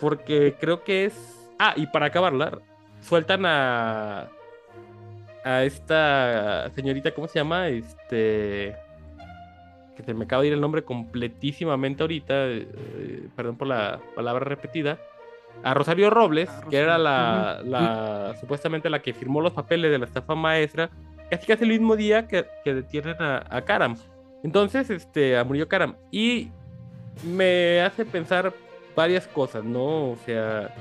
porque creo que es, ah, y para acabarla, sueltan a a esta señorita, ¿cómo se llama? Este que se me acaba de ir el nombre completísimamente ahorita, eh, perdón por la palabra repetida, a Rosario Robles, A que era la, supuestamente la que firmó los papeles de la estafa maestra, casi casi el mismo día que, que detienen a, a Karam. Entonces, este, a murió Karam. Y me hace pensar varias cosas, ¿no? O sea,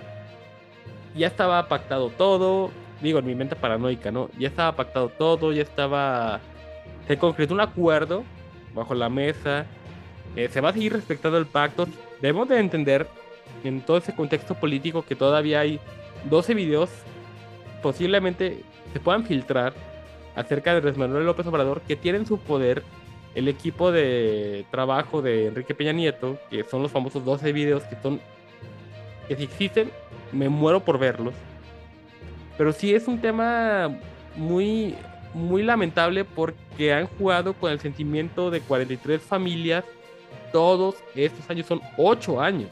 ya estaba pactado todo, digo, en mi mente paranoica, ¿no? Ya estaba pactado todo, ya estaba... Se concretó un acuerdo bajo la mesa, eh, se va a seguir respetando el pacto. Debemos de entender en todo ese contexto político que todavía hay 12 videos posiblemente se puedan filtrar acerca de Andrés Manuel López Obrador que tienen su poder el equipo de trabajo de Enrique Peña Nieto, que son los famosos 12 videos que son que si existen, me muero por verlos. Pero sí es un tema muy muy lamentable porque han jugado con el sentimiento de 43 familias todos estos años, son 8 años.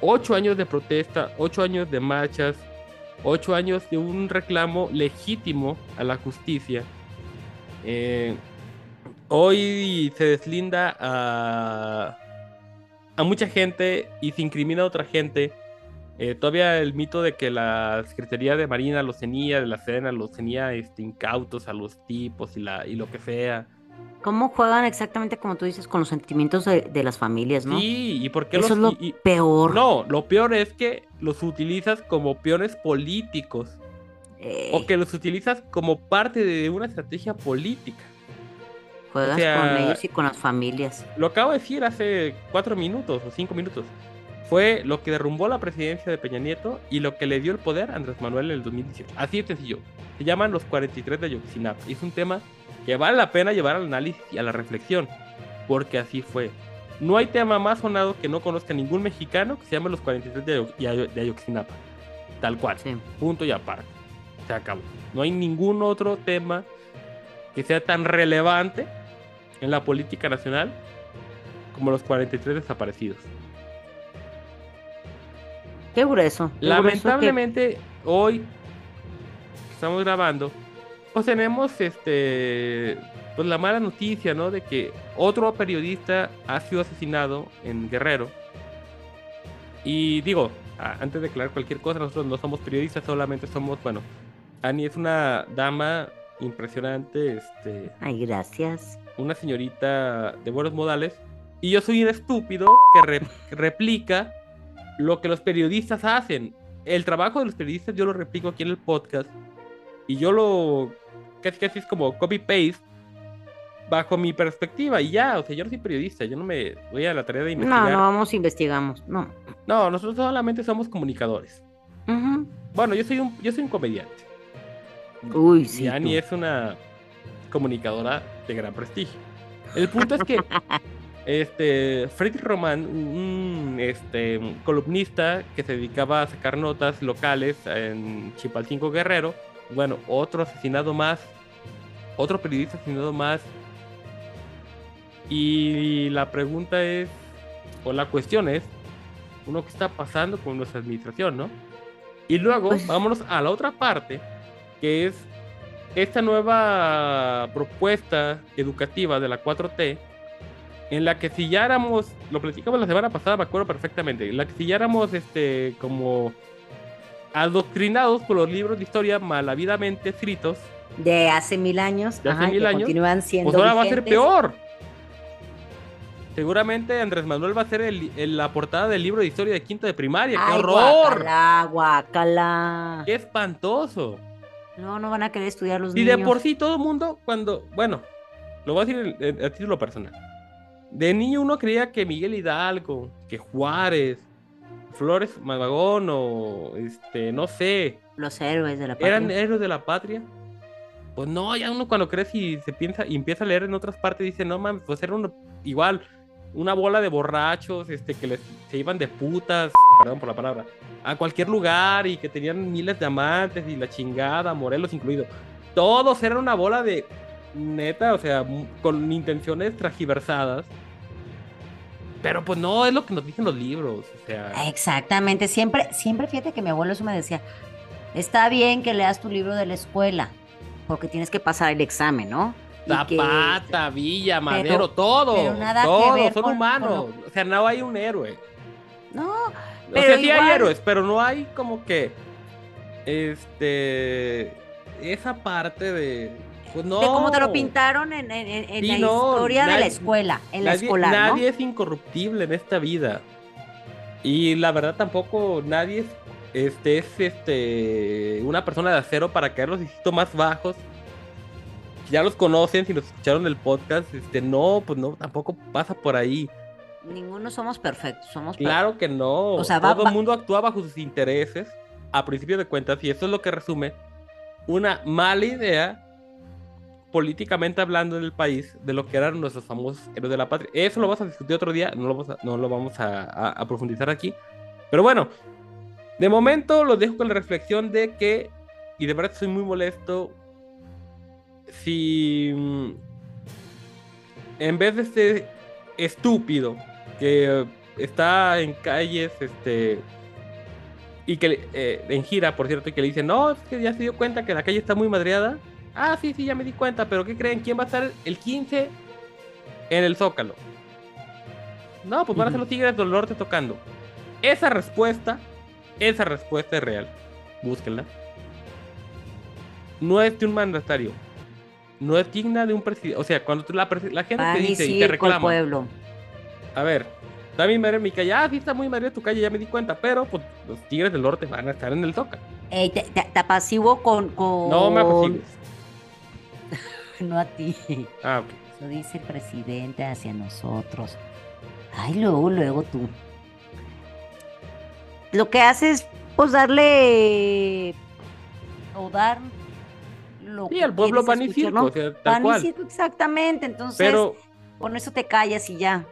8 años de protesta, 8 años de marchas, 8 años de un reclamo legítimo a la justicia. Eh, hoy se deslinda a, a mucha gente y se incrimina a otra gente. Eh, todavía el mito de que la Secretaría de Marina los tenía, de la Sedena los tenía este, incautos a los tipos y, la, y lo que sea. ¿Cómo juegan exactamente, como tú dices, con los sentimientos de, de las familias, no? Sí, y por qué Eso los es lo y- peor. No, lo peor es que los utilizas como peones políticos Ey, o que los utilizas como parte de una estrategia política. juegas o sea- con ellos y con las familias. Lo acabo de decir hace cuatro minutos o cinco minutos. Fue lo que derrumbó la presidencia de Peña Nieto y lo que le dio el poder a Andrés Manuel en el 2018. Así de sencillo. Se llaman los 43 de Ayotzinapa. Y es un tema que vale la pena llevar al análisis y a la reflexión. Porque así fue. No hay tema más sonado que no conozca ningún mexicano que se llame los 43 de, Ayotzinapa. Tal cual. Sí. Punto y aparte. Se acabó. No hay ningún otro tema que sea tan relevante en la política nacional como los 43 desaparecidos. Qué grueso. qué grueso que- Lamentablemente, hoy estamos grabando, pues tenemos este pues la mala noticia, ¿no? De que otro periodista ha sido asesinado en Guerrero. Y digo, antes de aclarar cualquier cosa, nosotros no somos periodistas, solamente somos, bueno, Annie es una dama impresionante, este, Ay, gracias. una señorita de buenos modales y yo soy un estúpido que, re- que replica lo que los periodistas hacen. El trabajo de los periodistas yo lo replico aquí en el podcast y yo lo casi casi es como copy paste bajo mi perspectiva y ya, o sea, yo no soy periodista, yo no me voy a la tarea de No, investigar. no vamos, investigamos. No. No, nosotros solamente somos comunicadores. Bueno, yo soy un yo soy un comediante. Uy, sí. y Annie tú. es una comunicadora de gran prestigio. El punto es que este Freddy Román, un este, columnista que se dedicaba a sacar notas locales en Chipalcinco Guerrero, bueno, otro asesinado más, otro periodista asesinado más. Y la pregunta es, o la cuestión es, uno qué está pasando con nuestra administración, ¿no? Y luego, Pues- vámonos a la otra parte, que es esta nueva propuesta educativa de la 4T, en la que si ya éramos, lo platicamos la semana pasada, me acuerdo perfectamente, en la que si ya éramos este, como adoctrinados por los libros de historia malavidamente escritos, De hace mil años. De hace ajá, y mil que años, Continúan siendo. pues ahora va a ser peor. Seguramente Andrés Manuel va a ser el- el- la portada del libro de historia de quinto de primaria. ¡Qué Ay, horror! guácala, guácala. ¡Qué espantoso! No, no van a querer estudiar los Y niños. de por sí todo el mundo, cuando, bueno, lo voy a decir a título personal. De niño uno creía que Miguel Hidalgo, que Juárez, Flores Magón o este, no sé, Los héroes de la patria. eran héroes de la patria. Pues no, ya uno cuando crece y se piensa y empieza a leer en otras partes dice, no mames, pues era uno igual, una bola de borrachos, este, que les, se iban de putas, perdón por la palabra, a cualquier lugar y que tenían miles de amantes y la chingada, Morelos incluido. Todos eran una bola de neta, o sea, con intenciones transgiversadas. Pero pues no es lo que nos dicen los libros, o sea. Exactamente, siempre, siempre fíjate que mi abuelo eso me decía, está bien que leas tu libro de la escuela, porque tienes que pasar el examen, ¿no? Que- Zapata, Villa, Madero, todo. pero nada que todo, ver son con- humanos. con O sea, no hay un héroe. No, o Pero sea, sí hay héroes, pero no hay como que. Este. Esa parte de. Pues no. de cómo te lo pintaron en, en- en- en Sí, la no, historia de la escuela, en la nadie, escolar, ¿no? nadie es incorruptible en esta vida. Y la verdad tampoco nadie es, este, es este, una persona de acero para caer los dígitos más bajos. Ya los conocen, si los escucharon el podcast, este, no, pues no, tampoco pasa por ahí. Ninguno somos perfectos, somos Claro que no. O sea, va- Todo va- el mundo actúa bajo sus intereses a principio de cuentas y eso es lo que resume una mala idea políticamente hablando en el país de lo que eran nuestros famosos héroes de la patria. Eso lo vamos a discutir otro día, no lo vamos a, no lo vamos a, a- a profundizar aquí. Pero bueno, de momento los dejo con la reflexión de que, y de verdad estoy muy molesto, si mm, en vez de este estúpido que está en calles, este, y que eh, en gira, por cierto, y que le dicen, no, es que ya se dio cuenta que la calle está muy madreada. Ah, sí, sí, ya me di cuenta, pero ¿qué creen? ¿Quién va a estar el 15 en el Zócalo? No, pues van a ser los Tigres del Norte tocando. Esa respuesta, esa respuesta es real. Búsquenla. No es de un mandatario. No es digna de un presidente. O sea, cuando tú la, la gente te dice y te reclama. pueblo. A ver, está mi madre en mi calle. Ah, sí, está muy madre tu calle, ya me di cuenta. Pero pues los Tigres del Norte van a estar en el Zócalo. Ey, te, te- te apaciguo con, con... No me apacigues. No a ti. Ah, ok. Eso dice el presidente hacia nosotros. Ay, luego, luego tú. Lo que hace es, pues, darle... O dar... Lo Sí, que al pueblo pan y escuchar, circo, ¿no? o sea, tal Pan y cual. circo, exactamente. Entonces, Pero con eso te callas y ya.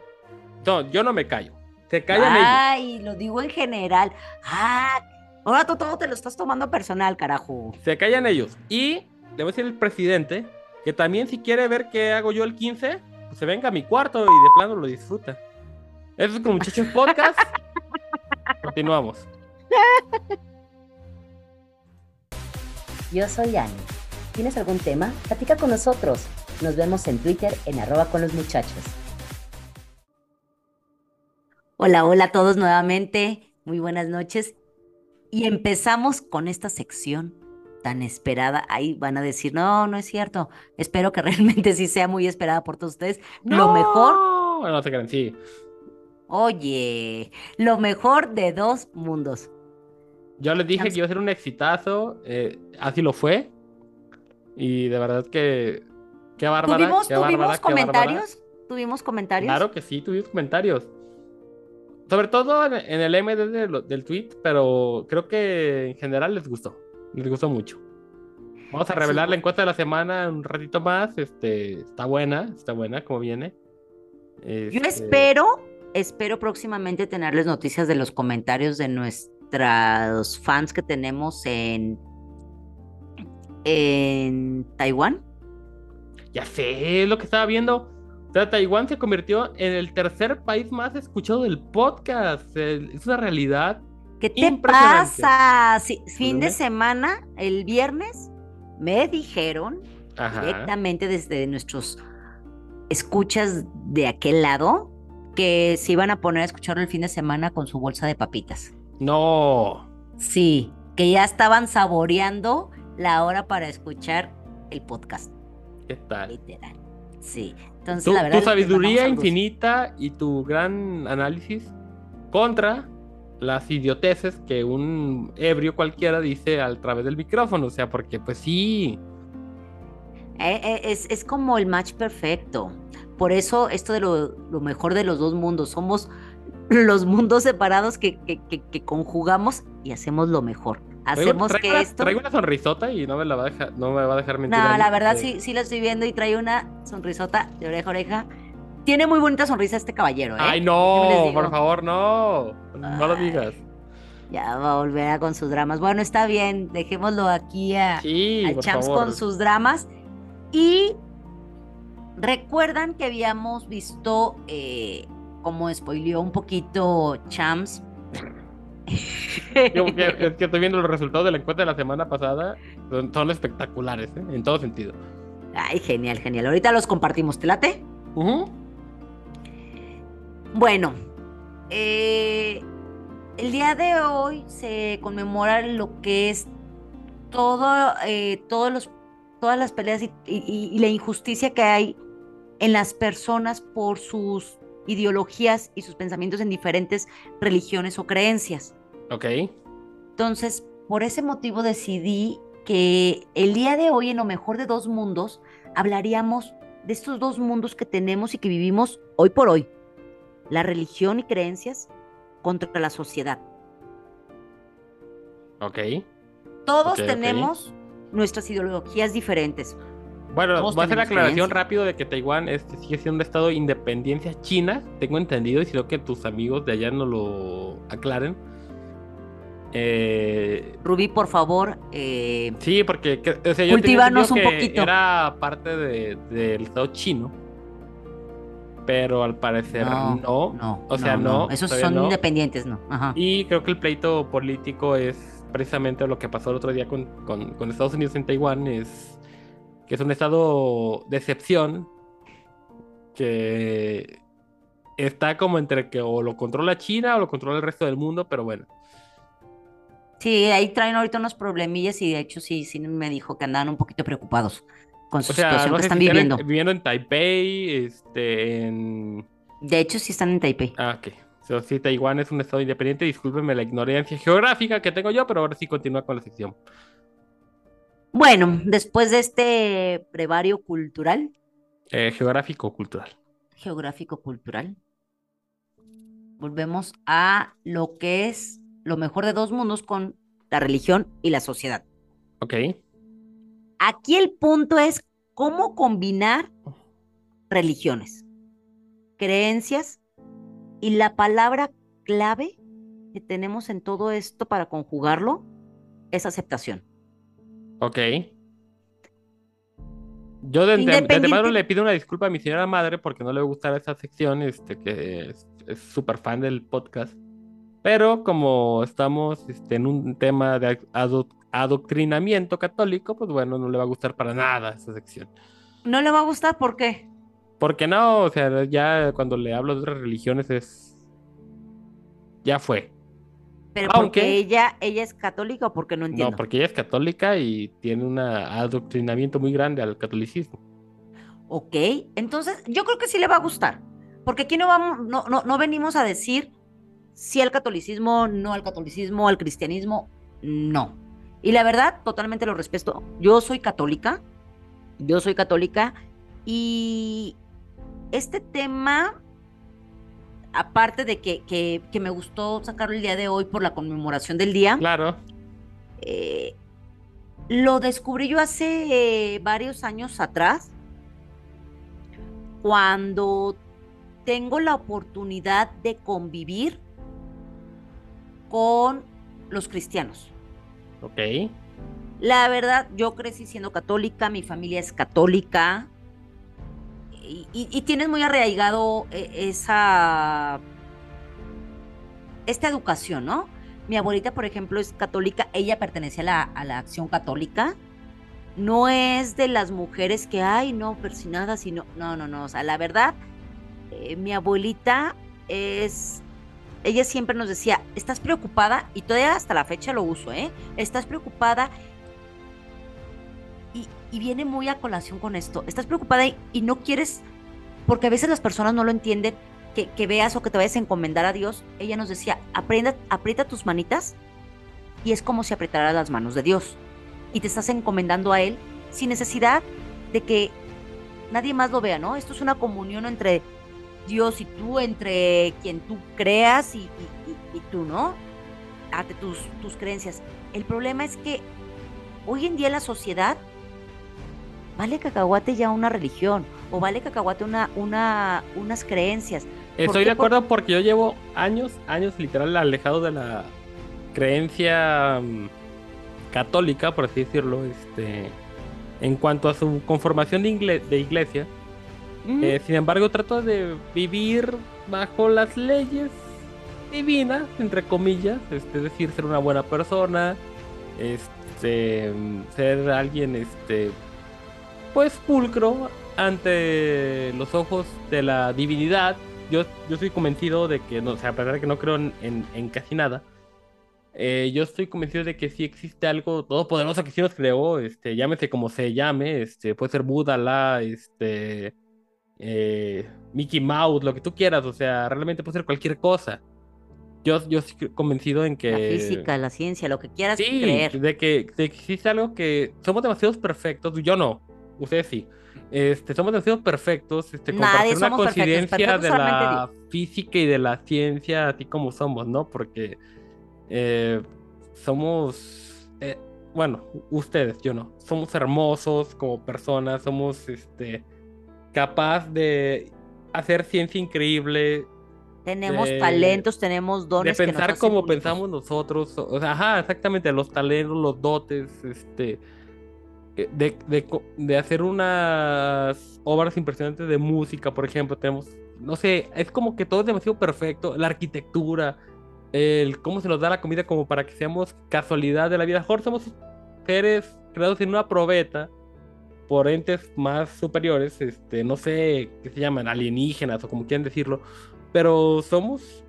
no, yo no me callo. Se callan ellos. Ay, lo digo en general. Ah, ahora tú todo te lo estás tomando personal, carajo. Se callan ellos. Y le voy a decir al presidente que también si quiere ver qué hago yo el 15, pues se venga a mi cuarto y de plano lo disfruta. Eso es con muchachos podcast. Continuamos. Yo soy Ani. ¿Tienes algún tema? Platica con nosotros. Nos vemos en Twitter en arroba con los muchachos. Hola, hola a todos nuevamente. Muy buenas noches. Y empezamos con esta sección tan esperada. Ahí van a decir, no, no es cierto. Espero que realmente sí sea muy esperada por todos ustedes. Lo mejor, No, te crean, sí. oye, lo mejor de dos mundos. Yo les dije que iba a ser un exitazo. eh, así lo fue. Y de verdad que. Qué bárbara. ¿Tuvimos, qué bárbara, ¿tuvimos qué bárbara. comentarios? ¿Tuvimos comentarios? Claro que sí, tuvimos comentarios. Sobre todo en, en el MD del, del tweet, pero creo que en general les gustó. Les gustó mucho. Vamos a Sí. revelar la encuesta de la semana un ratito más. Este, está buena, está buena como viene. Yo Este, espero, espero próximamente tenerles noticias de los comentarios de nuestros fans que tenemos en, en Taiwán. Ya sé, es lo que estaba viendo. O sea, Taiwán se convirtió en el tercer país más escuchado del podcast. El- Es una realidad. ¿Qué te pasa? Sí, fin de semana, el viernes, me dijeron Ajá. directamente desde nuestros escuchas de aquel lado que se iban a poner a escucharlo el fin de semana con su bolsa de papitas. No. Sí, que ya estaban saboreando la hora para escuchar el podcast, ¿Qué tal? literal. Sí, entonces Tu, la verdad. tu sabiduría infinita y tu gran análisis contra las idioteces que un ebrio cualquiera dice a través del micrófono. O sea, porque pues sí. Eh, eh, es, es como el match perfecto. Por eso, esto de lo, lo mejor de los dos mundos, somos los mundos separados que, que- que- que conjugamos y hacemos lo mejor. Hacemos traigo que una, esto. traigo una sonrisota y no me la va a dejar, no me va a dejar mentir. No, la verdad Eh, sí, sí la estoy viendo y trae una sonrisota de oreja a oreja. Tiene muy bonita sonrisa este caballero, ¿eh? Ay, no, por favor, no. No lo digas. Ya va a volver a con sus dramas. Bueno, está bien, dejémoslo aquí a, Sí, Champs favor. con sus dramas. Y Recuerdan que habíamos visto, eh, como spoileó un poquito. Yo que, es que estoy viendo los resultados de la encuesta de la semana pasada. Son, son espectaculares, ¿eh? en todo sentido. Ay, genial, genial. Ahorita los compartimos. ¿Te late? Bueno, eh, el día de hoy se conmemora lo que es todo, eh, todos los, todas las peleas y, y- y la injusticia que hay en las personas por sus ideologías y sus pensamientos en diferentes religiones o creencias. Ok. Entonces, por ese motivo decidí que el día de hoy, en lo mejor de dos mundos, hablaríamos de estos dos mundos que tenemos y que vivimos hoy por hoy. La religión y creencias contra la sociedad. Ok. Todos tenemos nuestras ideologías diferentes. Bueno, Todos voy a hacer la aclaración rápido de que Taiwán este, sigue siendo un estado de independencia china, tengo entendido, y si no que tus amigos de allá no lo aclaren. Eh, Rubí, por favor, eh, sí, porque que- o sea, yo un que poquito. Era parte de- del estado chino, pero al parecer no. no, no, o sea, no, Esos todavía son no. independientes, ¿no? Ajá. Y creo que el pleito político es precisamente lo que pasó el otro día con, con- con Estados Unidos en Taiwán, es que es un estado de excepción que está como entre que o lo controla China o lo controla el resto del mundo, pero bueno. Sí, ahí traen ahorita unos problemillas y de hecho sí, sí me dijo que andaban un poquito preocupados con su O sea, situación no que están si están en- viviendo. viviendo en Taipei, este, en... De hecho, sí están en Taipei. Ah, ok. O sea, sí, Taiwán es un estado independiente, discúlpenme la ignorancia geográfica que tengo yo, pero ahora sí continúa con la sección. Bueno, después de este brevario cultural, Eh, geográfico-cultural. geográfico-cultural, volvemos a lo que es lo mejor de dos mundos con la religión y la sociedad. Ok. Aquí el punto es cómo combinar religiones, creencias y la palabra clave que tenemos en todo esto para conjugarlo es aceptación. Ok. Yo de, de- de Independiente- antemano le pido una disculpa a mi señora madre porque no le gusta esa sección, este, que es súper fan del podcast. Pero como estamos este, en un tema de ado- adoctrinamiento católico, pues bueno, no le va a gustar para nada esa sección. ¿No le va a gustar? ¿Por qué? Porque no, o sea, ya cuando le hablo de otras religiones es... Ya fue. Pero Aunque- porque ella, ella es católica o porque no entiendo. No, porque ella es católica y tiene un adoctrinamiento muy grande al catolicismo. Ok, entonces yo creo que sí le va a gustar, porque aquí no vamos, no, no, no venimos a decir sí al catolicismo, no al catolicismo, al cristianismo, no. Y la verdad, totalmente lo respeto. Yo soy católica, yo soy católica y este tema, aparte de que, que, que me gustó sacarlo el día de hoy por la conmemoración del día, Claro. eh, lo descubrí yo hace eh, varios años atrás, cuando tengo la oportunidad de convivir con los cristianos. Ok. La verdad, yo crecí siendo católica, mi familia es católica y, tienes muy arraigado eh, esa esta educación, ¿no? Mi abuelita, por ejemplo, es católica, ella pertenece a la, a la acción católica. No es de las mujeres que, ay, no, persinadas, sino, no, no, no, o sea, la verdad, eh, mi abuelita es, ella siempre nos decía, estás preocupada, y todavía hasta la fecha lo uso, ¿eh? Estás preocupada y, y viene muy a colación con esto. Estás preocupada y, no quieres, porque a veces las personas no lo entienden, que, que veas o que te vayas a encomendar a Dios. Ella nos decía, aprenda, aprieta tus manitas y es como si apretaras las manos de Dios. Y te estás encomendando a Él sin necesidad de que nadie más lo vea, ¿no? Esto es una comunión entre Dios y tú, entre quien tú creas y, y- y- y tú, ¿no? Ante tus, tus creencias. El problema es que hoy en día en la sociedad vale cacahuate ya una religión o vale cacahuate una, una, unas creencias. Estoy de acuerdo porque yo llevo años, años literal alejado de la creencia mm, católica, por así decirlo, este, en cuanto a su conformación de, igle- de iglesia. Eh, sin embargo, trato de vivir bajo las leyes divinas, entre comillas, este, es decir, ser una buena persona, este, ser alguien, este, pues pulcro ante los ojos de la divinidad. Yo, yo estoy convencido de que, no, o sea, a pesar de que no creo en, casi nada, eh, yo estoy convencido de que sí existe algo todopoderoso que sí nos creó, este, llámese como se llame, este, puede ser Buda, Alá, este, eh, Mickey Mouse, lo que tú quieras, o sea, realmente puede ser cualquier cosa. Yo, yo estoy convencido en que... La física, la ciencia, lo que quieras Sí, creer. de que, de que existe algo que somos demasiados perfectos, yo no, ustedes sí. Este, somos demasiado perfectos, este, como para Nadie hacer una perfectos, coincidencia perfectos de la física y de la ciencia, así como somos, ¿no? Porque eh, somos, eh, bueno, ustedes, yo no, somos hermosos como personas, somos, este, capaz de hacer ciencia increíble, Tenemos de- talentos, tenemos de dones. nos pensar como pensamos nosotros, o sea, ajá, exactamente, los talentos, los dotes, este, eh, de, de, de hacer unas obras impresionantes de música, por ejemplo, tenemos, no sé, es como que todo es demasiado perfecto, la arquitectura, el cómo se nos da la comida como para que seamos casualidad de la vida, mejor somos seres creados en una probeta por entes más superiores, este, no sé qué se llaman, alienígenas o como quieran decirlo, pero somos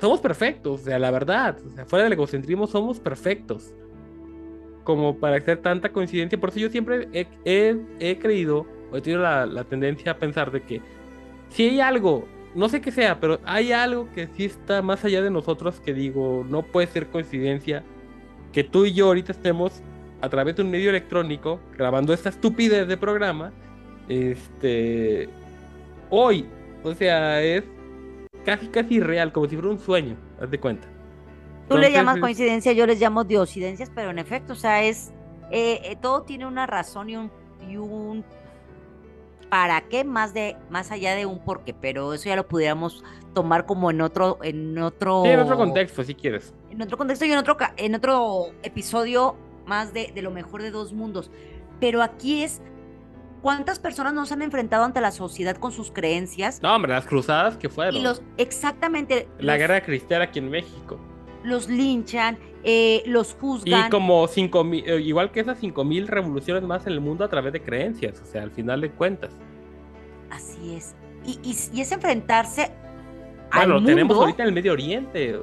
somos perfectos, o sea, la verdad, o sea, fuera del egocentrismo somos perfectos. Como para hacer tanta coincidencia, por eso yo siempre he, he- he creído, o he tenido la, la tendencia a pensar de que si hay algo, no sé qué sea, pero hay algo que sí está más allá de nosotros que digo, no puede ser coincidencia que tú y yo ahorita estemos a través de un medio electrónico grabando esta estupidez de programa, este, hoy, o sea, es casi casi real, como si fuera un sueño, haz de cuenta. Tú le llamas coincidencia, yo les llamo diosidencias, pero en efecto, o sea, es eh, eh, todo tiene una razón y un, y un para qué más de más allá de un por qué, pero eso ya lo pudiéramos tomar como en otro en otro Sí, en otro contexto, si quieres. en otro contexto y en otro en otro episodio más de, de lo mejor de dos mundos. Pero aquí es cuántas personas nos han enfrentado ante la sociedad con sus creencias No, hombre, las cruzadas que fueron. y los exactamente La los, guerra cristiana aquí en México. los linchan, eh, los Y juzgan. como cinco mil, eh, igual que esas 5000 revoluciones más en el mundo a través de creencias, o sea, al final de cuentas. Así es. Y, y, y es enfrentarse Bueno, al lo tenemos mundo. ahorita en el Medio Oriente.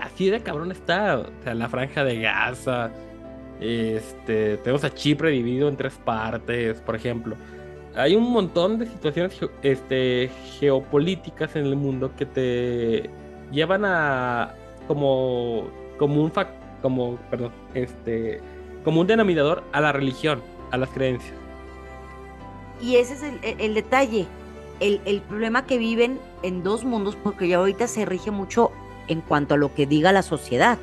Así de cabrón está. O sea, la franja de Gaza. Este, tenemos a Chipre dividido en tres partes, por ejemplo. Hay un montón de situaciones este, geopolíticas en el mundo que te llevan a como como un como perdón, este como un denominador a la religión, a las creencias. Y ese es el, detalle. El problema que viven en dos mundos, porque ya ahorita se rige mucho en cuanto a lo que diga la sociedad,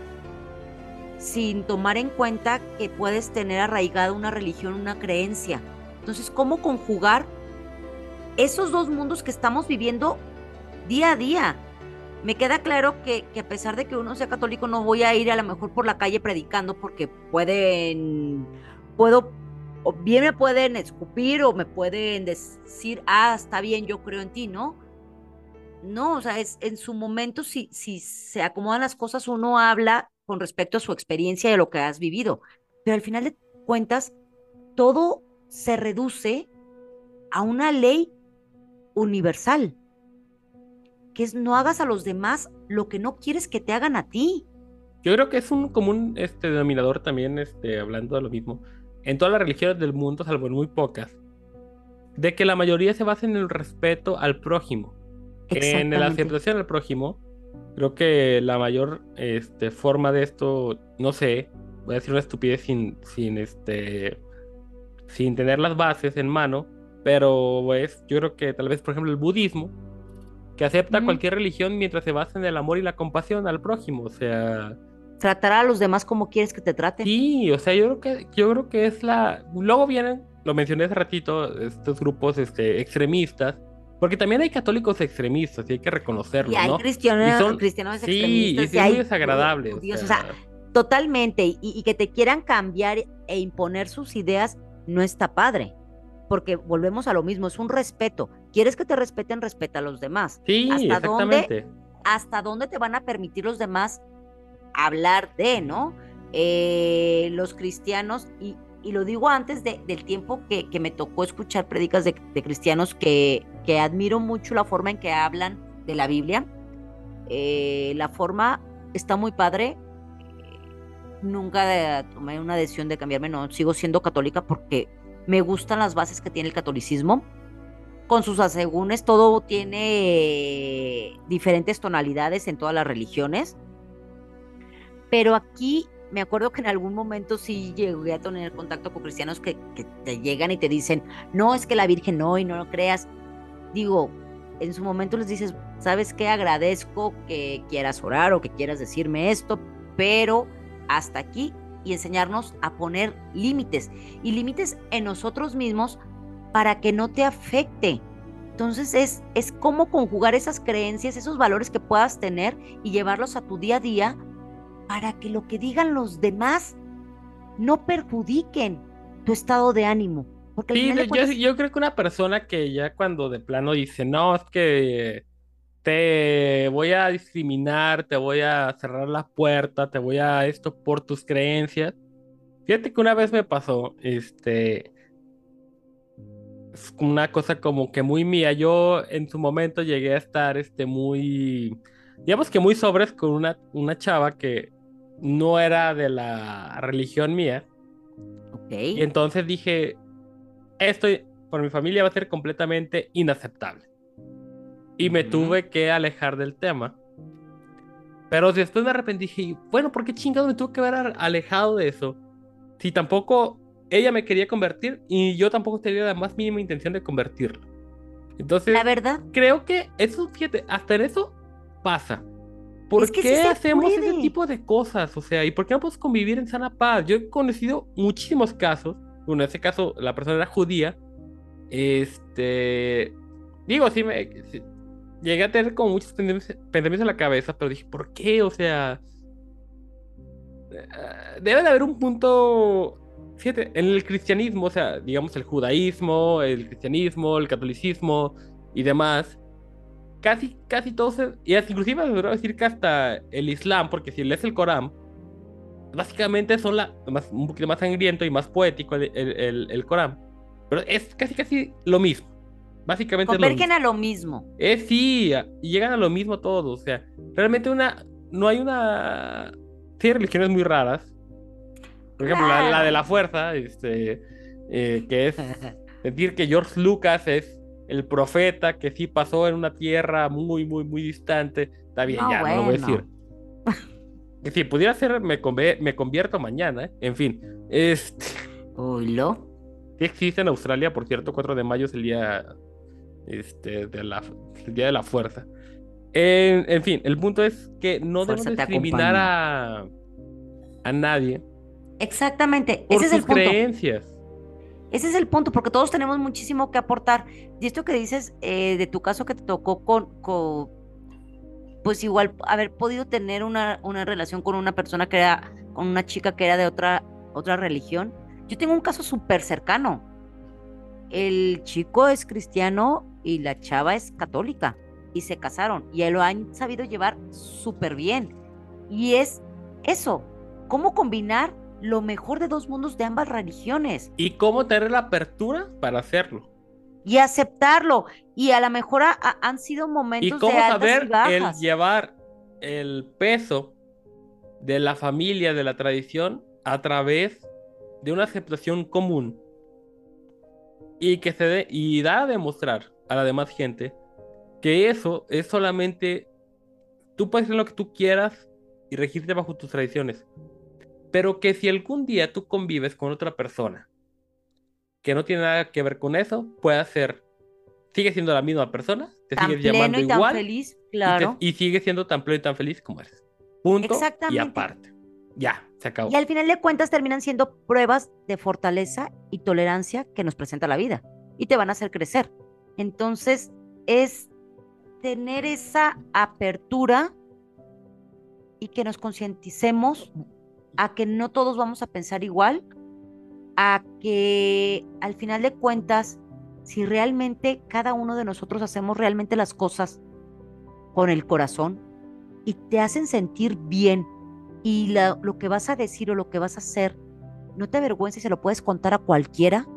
sin tomar en cuenta que puedes tener arraigada una religión, una creencia. Entonces, ¿cómo conjugar esos dos mundos que estamos viviendo día a día? Me queda claro que, que a pesar de que uno sea católico, no voy a ir a lo mejor por la calle predicando porque pueden, puedo o bien me pueden escupir o me pueden decir, ah, está bien, yo creo en ti, ¿no? No, o sea, es en su momento, si, si se acomodan las cosas, uno habla con respecto a su experiencia y a lo que has vivido. Pero al final de cuentas, todo se reduce a una ley universal, que es no hagas a los demás lo que no quieres que te hagan a ti. Yo creo que es un común este, denominador también, este, hablando de lo mismo, en todas las religiones del mundo, salvo en muy pocas, de que la mayoría se basa en el respeto al prójimo. En la aceptación al prójimo, creo que la mayor este, forma de esto, no sé, voy a decir una estupidez sin, sin, este, sin tener las bases en mano, pero es, yo creo que tal vez, por ejemplo, el budismo, que acepta Ujú. cualquier religión mientras se basa en el amor y la compasión al prójimo, o sea... Tratar a los demás como quieres que te traten. Sí, o sea, yo creo que, yo creo que es la. Luego vienen, lo mencioné hace ratito, estos grupos este, extremistas, porque también hay católicos extremistas y hay que reconocerlo, Y hay ¿no? cristianos, Y son- cristianos Sí, extremistas. y es muy desagradable. o judíos, o sea, sea, totalmente. Y, y que te quieran cambiar e imponer sus ideas no está padre. porque volvemos a lo mismo, es un respeto. ¿Quieres que te respeten? Respeta a los demás. Sí, ¿Hasta dónde? exactamente. ¿Hasta dónde te van a permitir los demás hablar de, no? Eh, los cristianos, y, y lo digo antes de- del tiempo que, que me tocó escuchar prédicas de, de cristianos que, que admiro mucho la forma en que hablan de la Biblia. Eh, la forma está muy padre. Nunca tomé una decisión de cambiarme, no, sigo siendo católica porque me gustan las bases que tiene el catolicismo. Con sus asegúnes, todo tiene diferentes tonalidades en todas las religiones. Pero aquí me acuerdo que en algún momento sí llegué a tener contacto con cristianos que te llegan y te dicen, no, es que la Virgen no, y no lo creas. Digo, en su momento les dices, ¿sabes qué? Agradezco que quieras orar o que quieras decirme esto, pero hasta aquí y enseñarnos a poner límites y límites en nosotros mismos para que no te afecte. Entonces es, es cómo conjugar esas creencias, esos valores que puedas tener y llevarlos a tu día a día para que lo que digan los demás no perjudiquen tu estado de ánimo. Porque Sí, yo, cuentas- yo creo que una persona que ya cuando de plano dice, no, es que te voy a discriminar, te voy a cerrar la puerta, te voy a esto por tus creencias. Fíjate que una vez me pasó, este, es una cosa como que muy mía. Yo en su momento llegué a estar, este, muy, digamos que muy sobres con una, una chava que no era de la religión mía. Ok. Y entonces dije, esto por mi familia va a ser completamente inaceptable. Y me tuve que alejar del tema. Pero después me arrepentí y dije, bueno, ¿por qué chingado me tuve que haber a- alejado de eso? Si tampoco ella me quería convertir y yo tampoco tenía la más mínima intención de convertirla. Entonces, La verdad, creo que eso, fíjate, hasta en eso pasa. ¿Por Es que sí qué hacemos ese puede. tipo de cosas? O sea, ¿y por qué no podemos convivir en sana paz? Yo he conocido muchísimos casos. Bueno, en ese caso la persona era judía. Este. Digo, sí me. llegué a tener como muchos pensamientos en la cabeza, pero dije, ¿por qué? O sea. eh, Debe de haber un punto. Fíjate, en el cristianismo, o sea, digamos el judaísmo, el cristianismo, el catolicismo y demás, casi, casi todos, y inclusive me a decir que hasta el Islam, porque si lees el Corán, básicamente son la, más, un poquito más sangriento y más poético el, el, el- el Corán, pero es casi casi lo mismo, básicamente convergen mismo. a lo mismo. Es sí, llegan a lo mismo todos, o sea, realmente una, no hay una, sí hay religiones muy raras, por ejemplo, la, la de la fuerza, este, eh, que es decir que George Lucas es el profeta que sí pasó en una tierra muy, muy, muy distante. Está bien, No, ya, no lo voy a decir. Que si pudiera ser, me, me convierto mañana, ¿eh? En fin, este, lo. sí existe en Australia, por cierto, 4 de mayo es el día, este, de la, el día de la fuerza. En, en fin, el punto es que no debemos discriminar a, a nadie Exactamente, por ese es el sus punto. creencias. Ese es el punto, porque todos tenemos muchísimo que aportar. Y esto que dices eh, de tu caso que te tocó con, con, pues igual haber podido tener una, una relación con una persona que era, con una chica que era de otra, otra religión. Yo tengo un caso súper cercano. El chico es cristiano y la chava es católica y se casaron y lo han sabido llevar súper bien. Y es eso, cómo combinar lo mejor de dos mundos de ambas religiones ¿Y cómo tener la apertura para hacerlo? Y aceptarlo. Y a lo mejor han sido ¿Y momentos cómo de altas saber y el bajas. llevar el peso de la familia, de la tradición, a través de una aceptación común? Y que se dé, y da a demostrar a la demás gente que eso es solamente, tú puedes hacer lo que tú quieras y regirte bajo tus tradiciones, pero que si algún día tú convives con otra persona que no tiene nada que ver con eso, puede ser, sigue siendo la misma persona, te tan sigues pleno llamando y tan igual feliz, y, te- claro. y sigue siendo tan pleno y tan feliz como eres. Punto y Exactamente. aparte. Ya, se acabó. Y al final de cuentas terminan siendo pruebas de fortaleza y tolerancia que nos presenta la vida y te van a hacer crecer. Entonces es tener esa apertura y que nos concienticemos a que no todos vamos a pensar igual, a que al final de cuentas, si realmente cada uno de nosotros hacemos realmente las cosas con el corazón y te hacen sentir bien y la- lo que vas a decir o lo que vas a hacer, no te avergüences y se lo puedes contar a cualquiera,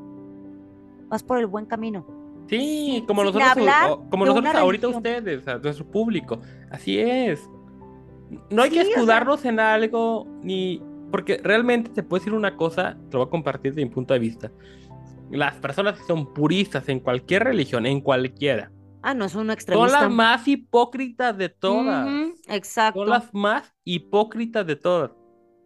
vas por el buen camino. Sí, como nosotros, como nosotros ahorita ustedes, a nuestro público. Así es. No hay Sí, que o sea- escudarnos en algo, ni. Porque realmente te puedo decir una cosa, te lo voy a compartir de mi punto de vista. Las personas que son puristas en cualquier religión, en cualquiera, Ah, no son extremista. las más hipócritas de todas. Ujú, exacto. Son las más hipócritas de todas.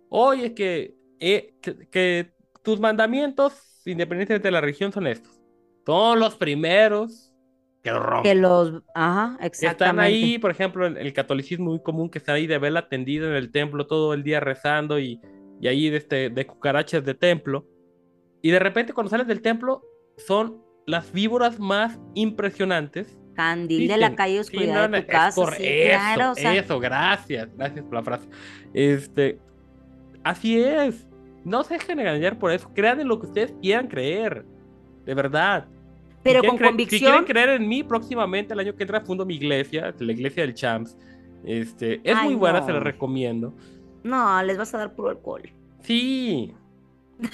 Oye, que, eh, que, que tus mandamientos, independientemente de la religión, son estos. Son los primeros que los rompen. Que los, ajá, exactamente. están ahí, por ejemplo, en el catolicismo muy común, que están ahí de vela tendida en el templo todo el día rezando y, y ahí de, este, de cucarachas de templo. Y de repente cuando sales del templo son las víboras más impresionantes. Candil de la calle Sí, oscuridad no, no, de tu es casa. por sí, eso, claro, o sea, eso, gracias, gracias por la frase. Este, así es. No se dejen engañar por eso. Crean en lo que ustedes quieran creer. De verdad. pero Si con cre- Si quieren convicción. creer en mí, próximamente, el año que entra, fundo mi iglesia, la iglesia del Champs. Este, es Ay, muy buena, se la no. recomiendo. No, les vas a dar puro alcohol. Sí.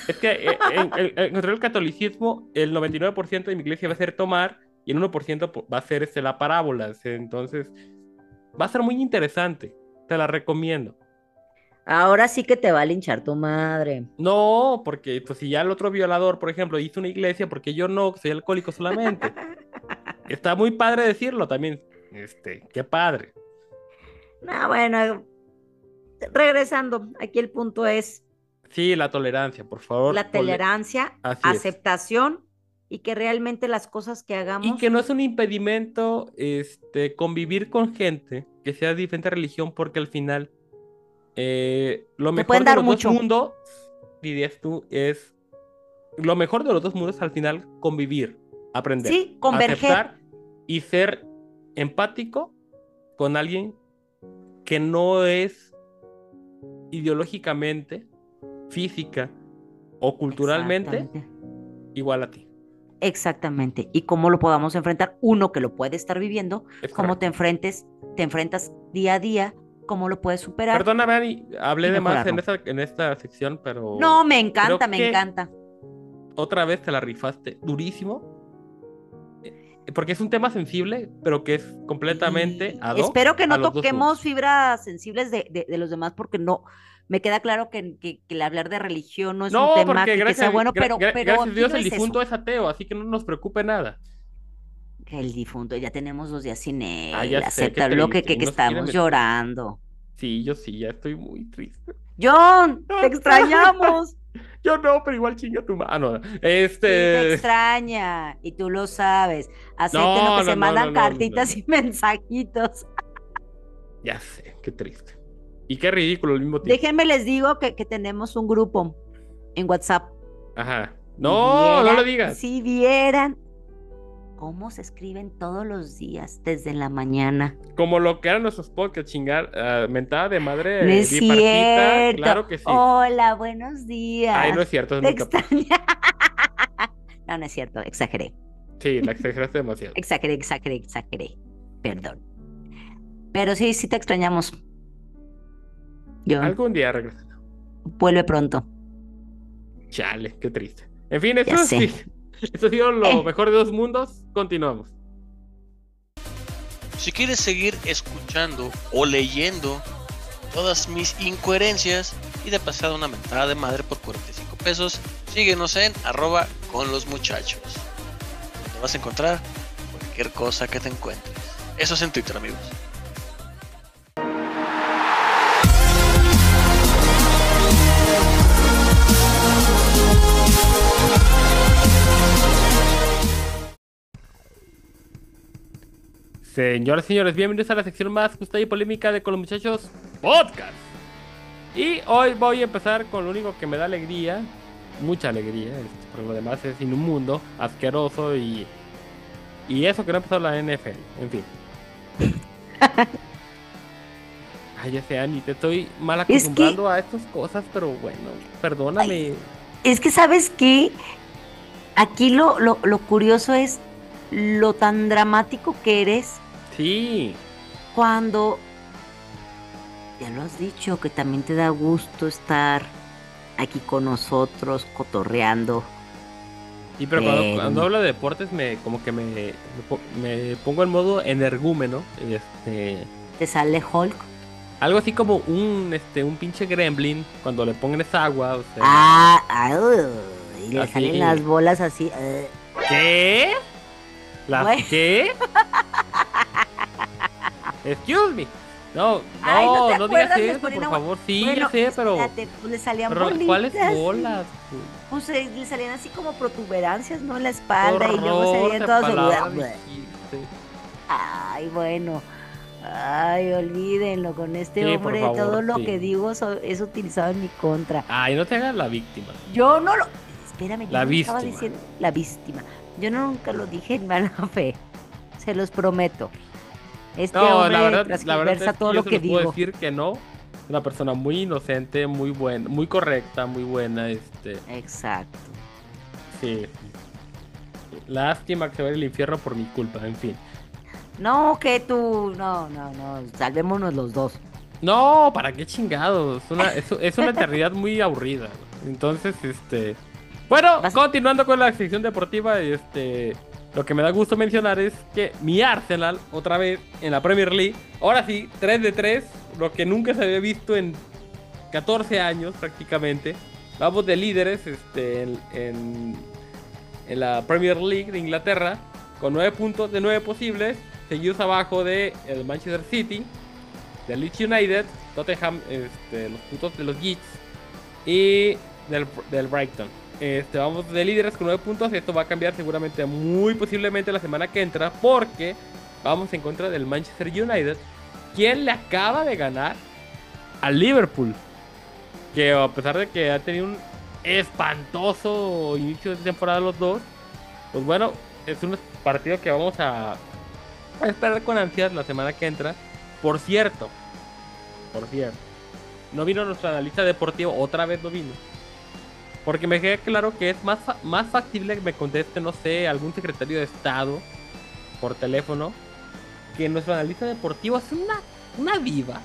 Es que eh, en, en- en contra del catolicismo, el 99% de mi iglesia va a ser tomar y el 1% po- va a ser este, la parábola. Entonces, va a ser muy interesante. Te la recomiendo. Ahora sí que te va a linchar tu madre. No, porque pues, si ya el otro violador, por ejemplo, hizo una iglesia, porque yo no, soy alcohólico solamente. Está muy padre decirlo también. Este, qué padre. No, bueno, regresando, aquí el punto es Sí, la tolerancia, por favor. la tolerancia, aceptación y que realmente las cosas que hagamos Y que no es un impedimento este, convivir con gente que sea de diferente religión, porque al final eh, lo mejor de dar los mucho. dos mundos, dirías tú, es lo mejor de los dos mundos al final convivir, aprender, Sí, converger. aceptar y ser empático con alguien que no es ideológicamente, física o culturalmente igual a ti. Exactamente. Y cómo lo podamos enfrentar, uno que lo puede estar viviendo, Es cómo correcto. te enfrentes, te enfrentas día a día, cómo lo puedes superar. Perdóname, Ani, hablé de más en esta, en esta sección, pero No, me encanta, me encanta. otra vez te la rifaste durísimo. Porque es un tema sensible, pero que es completamente ad hoc Espero que no toquemos fibras sensibles de, de- de los demás, porque no, me queda claro que, que- que el hablar de religión no es No, un tema porque que, que gracias, sea a- bueno, gra- pero, gra- pero gracias a Dios el es difunto es ateo, así que no nos preocupe nada. Que El difunto, ya tenemos dos días sin él, Ah, ya sé, qué acéptalo, que, que, que quieren estamos llorando. Sí, yo sí, ya estoy muy triste. John, te extrañamos. Yo no, pero igual chinga tu mano. Sí, te Este. extraña, y tú lo sabes. Acepten No, lo que no, se no, mandan cartitas y mensajitos. Ya sé, qué triste. Y qué ridículo al mismo tiempo. Déjenme les digo que, que tenemos un grupo en WhatsApp. Ajá. No, no lo digas. Si vieran cómo se escriben todos los días desde la mañana. Como lo que eran nuestros podcasts, chingar, ah, mentada de madre No es cierto. claro que sí. Hola, buenos días. Ay, no es cierto, es muy no, no es cierto, exageré. Sí, la exageraste demasiado. Exageré, exageré, exageré. Perdón. Pero sí, sí te extrañamos. Yo, Algún día regresará. vuelve pronto. Chale, qué triste. En fin, eso, Ya sé. sí, esto ha sido lo Eh. mejor de dos mundos. Continuamos. Si quieres seguir escuchando o leyendo todas mis incoherencias y de pasada una mentada de madre por 45 pesos, síguenos en arroba con los muchachos. Donde vas a encontrar cualquier cosa que te encuentres. Eso es en Twitter, amigos. Señoras y señores, bienvenidos a la sección más justa y polémica de Con los Muchachos Podcast. Y hoy voy a empezar con lo único que me da alegría, mucha alegría, este, porque lo demás es inmundo, asqueroso y, y eso que no ha empezado la NFL. En fin. Ay, ya sé, Ani, te estoy mal que- acostumbrando a estas cosas, pero bueno, perdóname. Es que, ¿sabes qué? Aquí lo, lo, lo curioso es lo tan dramático que eres Sí. cuando, ya lo has dicho, que también te da gusto estar aquí con nosotros, cotorreando. Y pero cuando, hablo de deportes me como que me, me po- me pongo en modo energúmeno. Este, Te sale Hulk. algo así como un este un pinche gremlin cuando le pongan esa agua. O sea, Ah, ah, uh, y le Así. salen las bolas así. uh. ¿Qué? ¿La Güey. qué? Excuse me. No, no, Ay, ¿no digas eso, por favor. Sí, Bueno, ya sé, pero, espérate, pues le salían pero bolitas. ¿cuáles bolas? Pues eh, le salían así como protuberancias, ¿no? En la espalda y luego de todas dijiste. Ay, bueno. Ay, olvídenlo con este Sí, hombre. favor, todo lo sí. que digo so- es utilizado en mi contra. Ay, no te hagas la víctima. Yo no lo. Espérame, yo La no estaba víctima. diciendo la víctima. Yo nunca lo dije en mala fe. Se los prometo. Este No, hombre la verdad, la verdad es que todo yo lo se que los puedo digo. decir que no. Una persona muy inocente, muy buena, muy correcta, muy buena, este, Exacto. sí. Lástima que se vaya al infierno por mi culpa, en fin. No, que tú. No, no, no. Salvémonos los dos. No, ¿para qué chingados? Es una, es, es una eternidad muy aburrida. Entonces, este. Bueno, Vas- continuando con la sección deportiva, este. Lo que me da gusto mencionar es que mi Arsenal, otra vez en la Premier League, ahora sí, 3 de 3, lo que nunca se había visto en 14 años prácticamente. Vamos de líderes este, en, en, en la Premier League de Inglaterra, con 9 puntos de 9 posibles, seguidos abajo de el Manchester City, del Leeds United, Tottenham, este, los puntos de los Gits y del, del Brighton. Este, vamos de líderes con 9 puntos. Esto va a cambiar seguramente, muy posiblemente la semana que entra, porque vamos en contra del Manchester United, quien le acaba de ganar al Liverpool. Que a pesar de que ha tenido un espantoso inicio de temporada los dos, pues bueno, es un partido que vamos a, esperar con ansias la semana que entra. Por cierto, por cierto, no vino nuestro analista deportivo, otra vez no vino. Porque me queda claro que es más, fa- más factible que me conteste, no sé, algún secretario de Estado por teléfono, que nuestro analista deportivo es una, una diva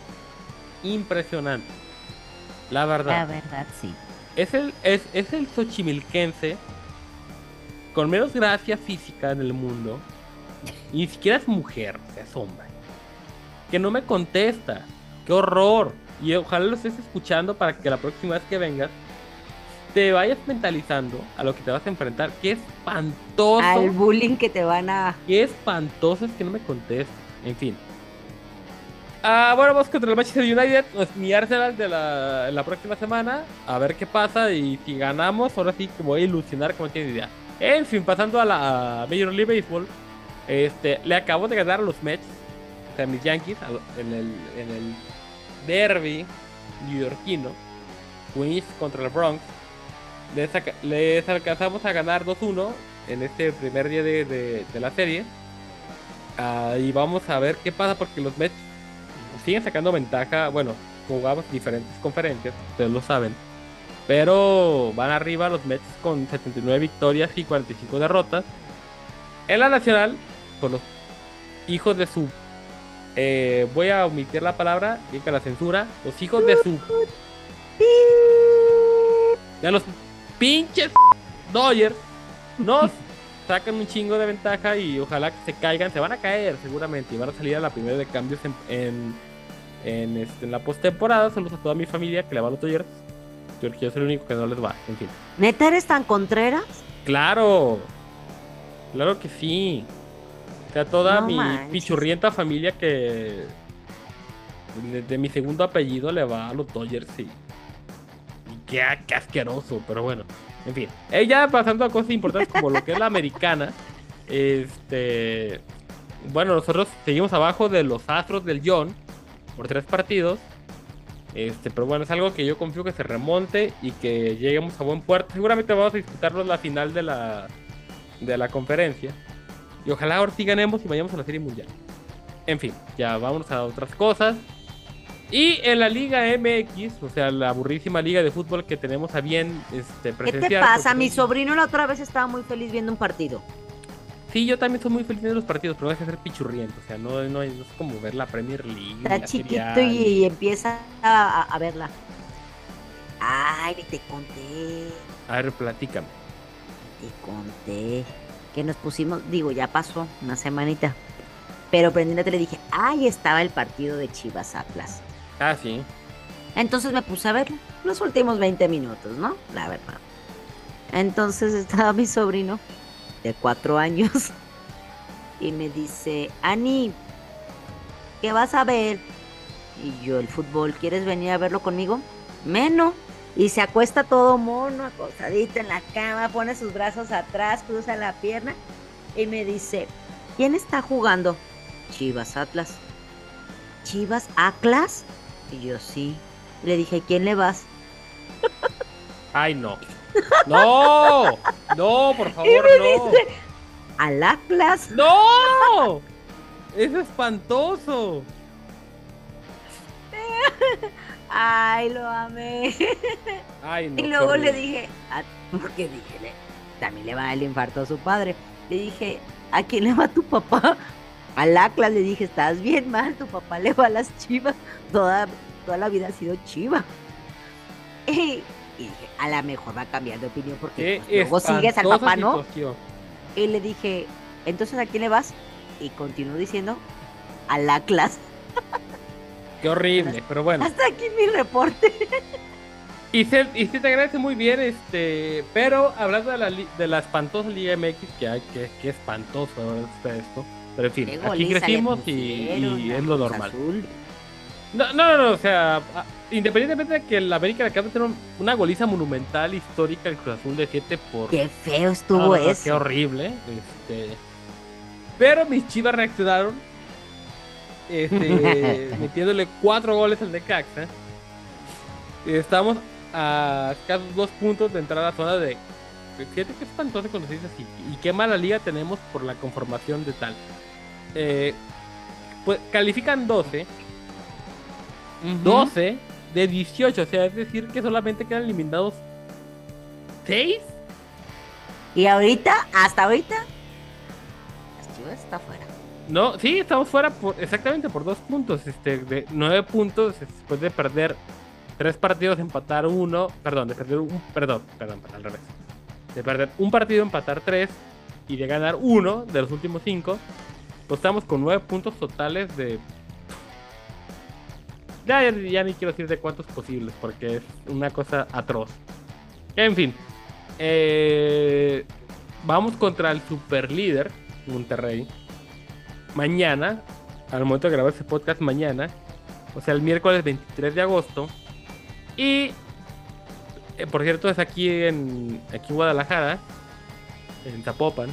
impresionante. La verdad. La verdad, sí. Es el, es, es el xochimilquense con menos gracia física en el mundo. Y ni siquiera es mujer, o sea, es hombre. Que no me contesta. ¡Qué horror! Y ojalá lo estés escuchando para que la próxima vez que vengas te vayas mentalizando a lo que te vas a enfrentar. ¡Qué espantoso! Al bullying que te van a. Qué espantoso es que no me conteste. En fin. Ah, bueno, vamos contra el Manchester United. pues, mi Arsenal de la, la próxima semana. A ver qué pasa. Y si ganamos, ahora sí que voy a ilusionar como tienes idea. En fin, pasando a la a Major League Baseball. Este, le acabo de ganar a los Mets. O sea, mis Yankees. En el, en el derby neoyorquino. Queens contra el Bronx. Les, alcanzamos a ganar 2-1 en este primer día de, de- de la serie. Ah, y vamos a ver qué pasa porque los Mets siguen sacando ventaja. Bueno, jugamos diferentes conferencias, ustedes lo saben. Pero van arriba los Mets con 79 victorias y 45 derrotas. En la nacional, con los hijos de su... eh, voy a omitir la palabra, y que la censura. Los hijos de su... De los pinches Dodgers nos sacan un chingo de ventaja y ojalá que se caigan. Se van a caer seguramente y van a salir a la primera de cambios en, en, en, este, en la postemporada. Saludos a toda mi familia que le va a los Dodgers. Yo soy el único que no les va. En fin. ¿Neta eres tan contreras? Claro. Claro que sí. O sea, toda No mi manches. pichurrienta familia que de, de mi segundo apellido le va a los Dodgers y qué, qué asqueroso, pero bueno. En fin. Eh, ya pasando a cosas importantes como lo que es la americana. Este. Bueno, nosotros seguimos abajo de los Astros del John por tres partidos. Este, pero bueno, es algo que yo confío que se remonte y que lleguemos a buen puerto. Seguramente vamos a disputarnos la final de la, de la conferencia. Y ojalá ahora sí ganemos y vayamos a la serie mundial. En fin, ya vámonos a otras cosas. Y en la Liga MX, o sea, la aburrísima liga de fútbol que tenemos a bien este, ¿Qué presenciar. te pasa? Mi son- sobrino la otra vez estaba muy feliz viendo un partido. Sí, yo también soy muy feliz de los partidos, pero no deja de ser pichurriento. O sea, no, no, es como ver la Premier League. Está la chiquito Serie y, y empieza a, verla. Ay, te conté, A ver, platícame. te conté. Que nos pusimos, digo, ya pasó una semanita. Pero prendiéndote le dije, ahí estaba el partido de Chivas Atlas. Ah, sí. Entonces me puse a ver los últimos 20 minutos, ¿no? La verdad. Entonces estaba mi sobrino de cuatro años y me dice, Ani, ¿qué vas a ver? Y yo, el fútbol, ¿quieres venir a verlo conmigo? Menos. Y se acuesta todo mono, acosadito en la cama, pone sus brazos atrás, cruza la pierna y me dice, ¿quién está jugando? Chivas Atlas. ¿Chivas Atlas? Y yo sí. Le dije, ¿quién le vas? Ay, no. No, no, por favor, no. Al Atlas. ¡No! Es espantoso. Ay, lo amé. Ay, no. Y luego le dije, a- porque dije, le- también le va a el infarto a su padre. Le dije, ¿a quién le va tu papá? Al Atlas le dije, estás bien mal, tu papá le va a las chivas. Toda, toda la vida ha sido chiva. Y, y dije, a lo mejor va a cambiar de opinión porque pues, luego sigues al papá, ¿no? Y le dije, entonces ¿a quién le vas? Y continuó diciendo, al Atlas. Qué horrible, pero bueno. Hasta aquí mi reporte. Y se, y se te agradece muy bien, este, pero hablando de la, de la espantosa Liga MX, que hay, que, que espantoso verdad está esto. Pero en fin, aquí crecimos y, es lo normal. Azul. No, no, no, o sea, a- independientemente de que el América le acaba de tener un- una goliza monumental histórica el Cruz Azul de 7 por... Qué feo estuvo eso. Qué horrible. Este, pero mis chivas reaccionaron. Este, metiéndole cuatro goles al Necaxa. Estamos a escasos dos puntos de entrar a la zona de. Fíjate qué espantoso cuando se dice así. Y qué mala liga tenemos por la conformación de tal. Eh, pues califican 12. 12 de 18. O sea, es decir, que solamente quedan eliminados 6. Y ahorita, hasta ahorita, las chivas está fuera. No, sí, estamos fuera por, exactamente por dos puntos. Este, de nueve puntos después de perder tres partidos, empatar uno. Perdón, de perder un. Perdón, perdón, al revés. De perder un partido, empatar tres. Y de ganar uno de los últimos cinco. Pues estamos con nueve puntos totales de. Ya, ni quiero decir de cuántos posibles, porque es una cosa atroz. En fin. eh, vamos contra el super líder, Monterrey mañana, al momento de grabar este podcast mañana, o sea, el miércoles 23 de agosto. Y, eh, por cierto, es aquí en, aquí en Guadalajara, en Zapopan.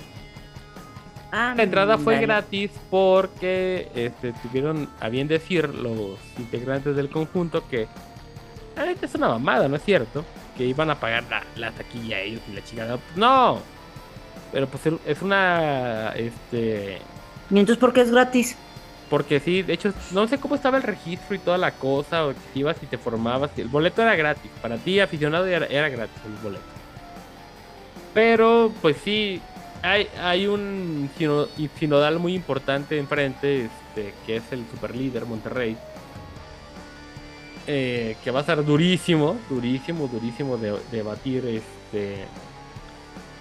Ah, La entrada fue dale. gratis porque este, tuvieron a bien decir los integrantes del conjunto que "Ah, esta es una mamada, ¿no es cierto? Que iban a pagar la, la taquilla ellos y la chingada. No, pero pues es una este ¿Y entonces por qué es gratis? porque sí, de hecho, no sé cómo estaba el registro y toda la cosa, o que si ibas y te formabas. El boleto era gratis, para ti, aficionado, era, era gratis el boleto. Pero, pues sí, hay, hay un sinodal muy importante enfrente, este, que es el superlíder Monterrey. eh, que va a ser durísimo, durísimo, durísimo de, de batir. Este,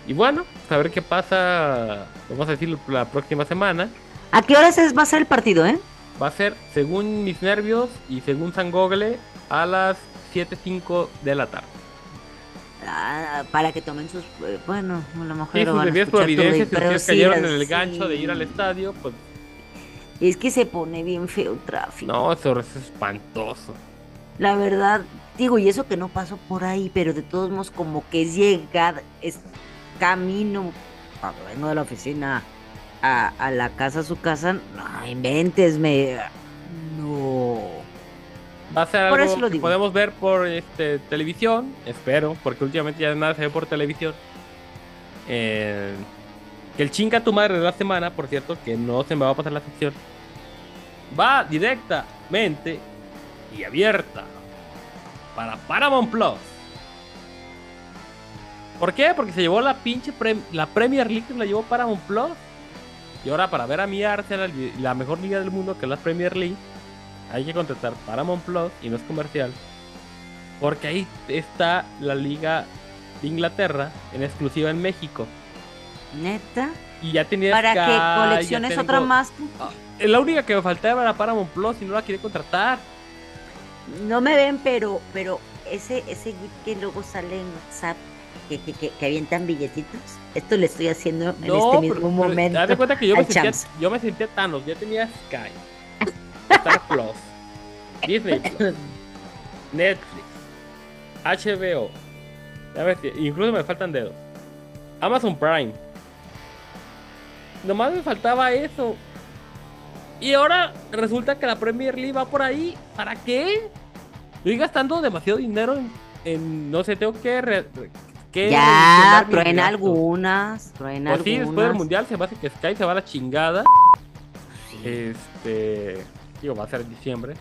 y bueno, a ver qué pasa, vamos a decir, la próxima semana. ¿A qué horas es, va a ser el partido, eh? Va a ser, según mis nervios y según San Google, a las 7.05 de la tarde. Ah, para que tomen sus. eh, Bueno, a lo mejor. Sí, lo sus van a providencias, pero ustedes sí, cayeron en el gancho de ir al estadio, pues Es que se pone bien feo el tráfico. no, eso es espantoso. La verdad, digo, y eso que no paso por ahí, pero de todos modos, como que es llegar, es camino, cuando vengo de la oficina a, a la casa, a su casa, no inventes, me. No. Va a ser Por algo que podemos ver por este, televisión, espero, porque últimamente ya nada se ve por televisión. Eh, que el chinga tu madre de la semana, por cierto, que no se me va a pasar la sección, va directamente y abierta para Paramount Plus. ¿Por qué? Porque se llevó la pinche prem- la Premier League, se la llevó Paramount Plus. Y ahora para ver a mi Arsenal, la mejor liga del mundo que es la Premier League, hay que contratar Paramount Plus y no es comercial. Porque ahí está la liga de Inglaterra en exclusiva en México. Neta. Y ya tenía Para Sky, que colecciones tengo- otra más. Eh, La única que me faltaba era Paramount Plus y no la quería contratar. No me ven, pero, pero ese, ese gif que luego sale en WhatsApp, que, que, que, que avientan billetitos, esto lo estoy haciendo en No, este pero- mismo pero momento. De cuenta que yo me, sentía, yo me sentía Thanos, ya tenía Sky, Star Plus, Disney Plus, Netflix, HBO, ves, incluso me faltan dedos, Amazon Prime. Nomás me faltaba eso. Y ahora resulta que la Premier League va por ahí. ¿Para qué? Estoy gastando demasiado dinero en, en- no sé, tengo que... re- que Ya, truena algunas, truena Pues sí, después del mundial se me hace que Sky se va a la chingada. Sí. Este. Digo, va a ser en diciembre.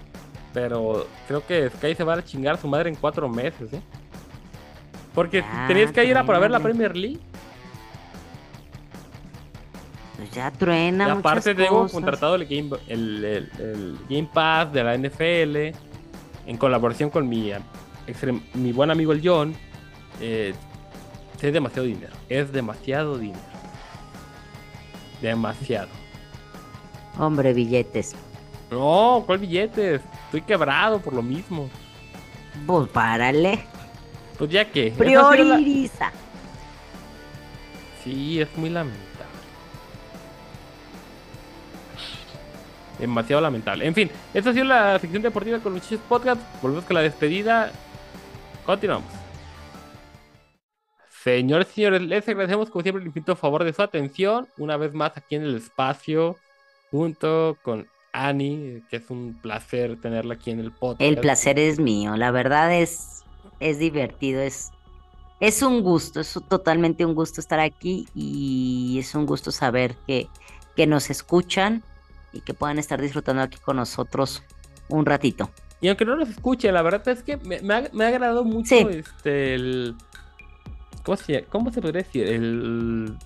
Pero creo que Sky se va a la chingada a su madre en cuatro meses, ¿eh? Porque Ya, tenías que ir a para ver la. Premier League. Pues ya truena Y aparte tengo contratado el Game, el, el- el Game Pass de la NFL. En colaboración con mi, mi buen amigo el John. Eh, es demasiado dinero. Es demasiado dinero. Demasiado. Hombre, billetes. No, ¿cuál billetes? Estoy quebrado por lo mismo. Pues párale. Pues ya que. la- Prioriza. Sí, es muy lamentable. Demasiado lamentable. En fin, esta ha sido la sección deportiva con los Chichis Podcast. Volvemos con la despedida. Continuamos. Señores y señores, les agradecemos como siempre el infinito favor de su atención. Una vez más aquí en el espacio, junto con Ani, que es un placer tenerla aquí en el podcast. El placer es mío. La verdad es, es divertido. Es, es un gusto. Es totalmente un gusto estar aquí y es un gusto saber que, que nos escuchan y que puedan estar disfrutando aquí con nosotros un ratito. Y aunque no nos escuche, la verdad es que me, me ha, me ha agradado mucho Sí. este el. ¿Cómo se, ¿Cómo se podría decir? El.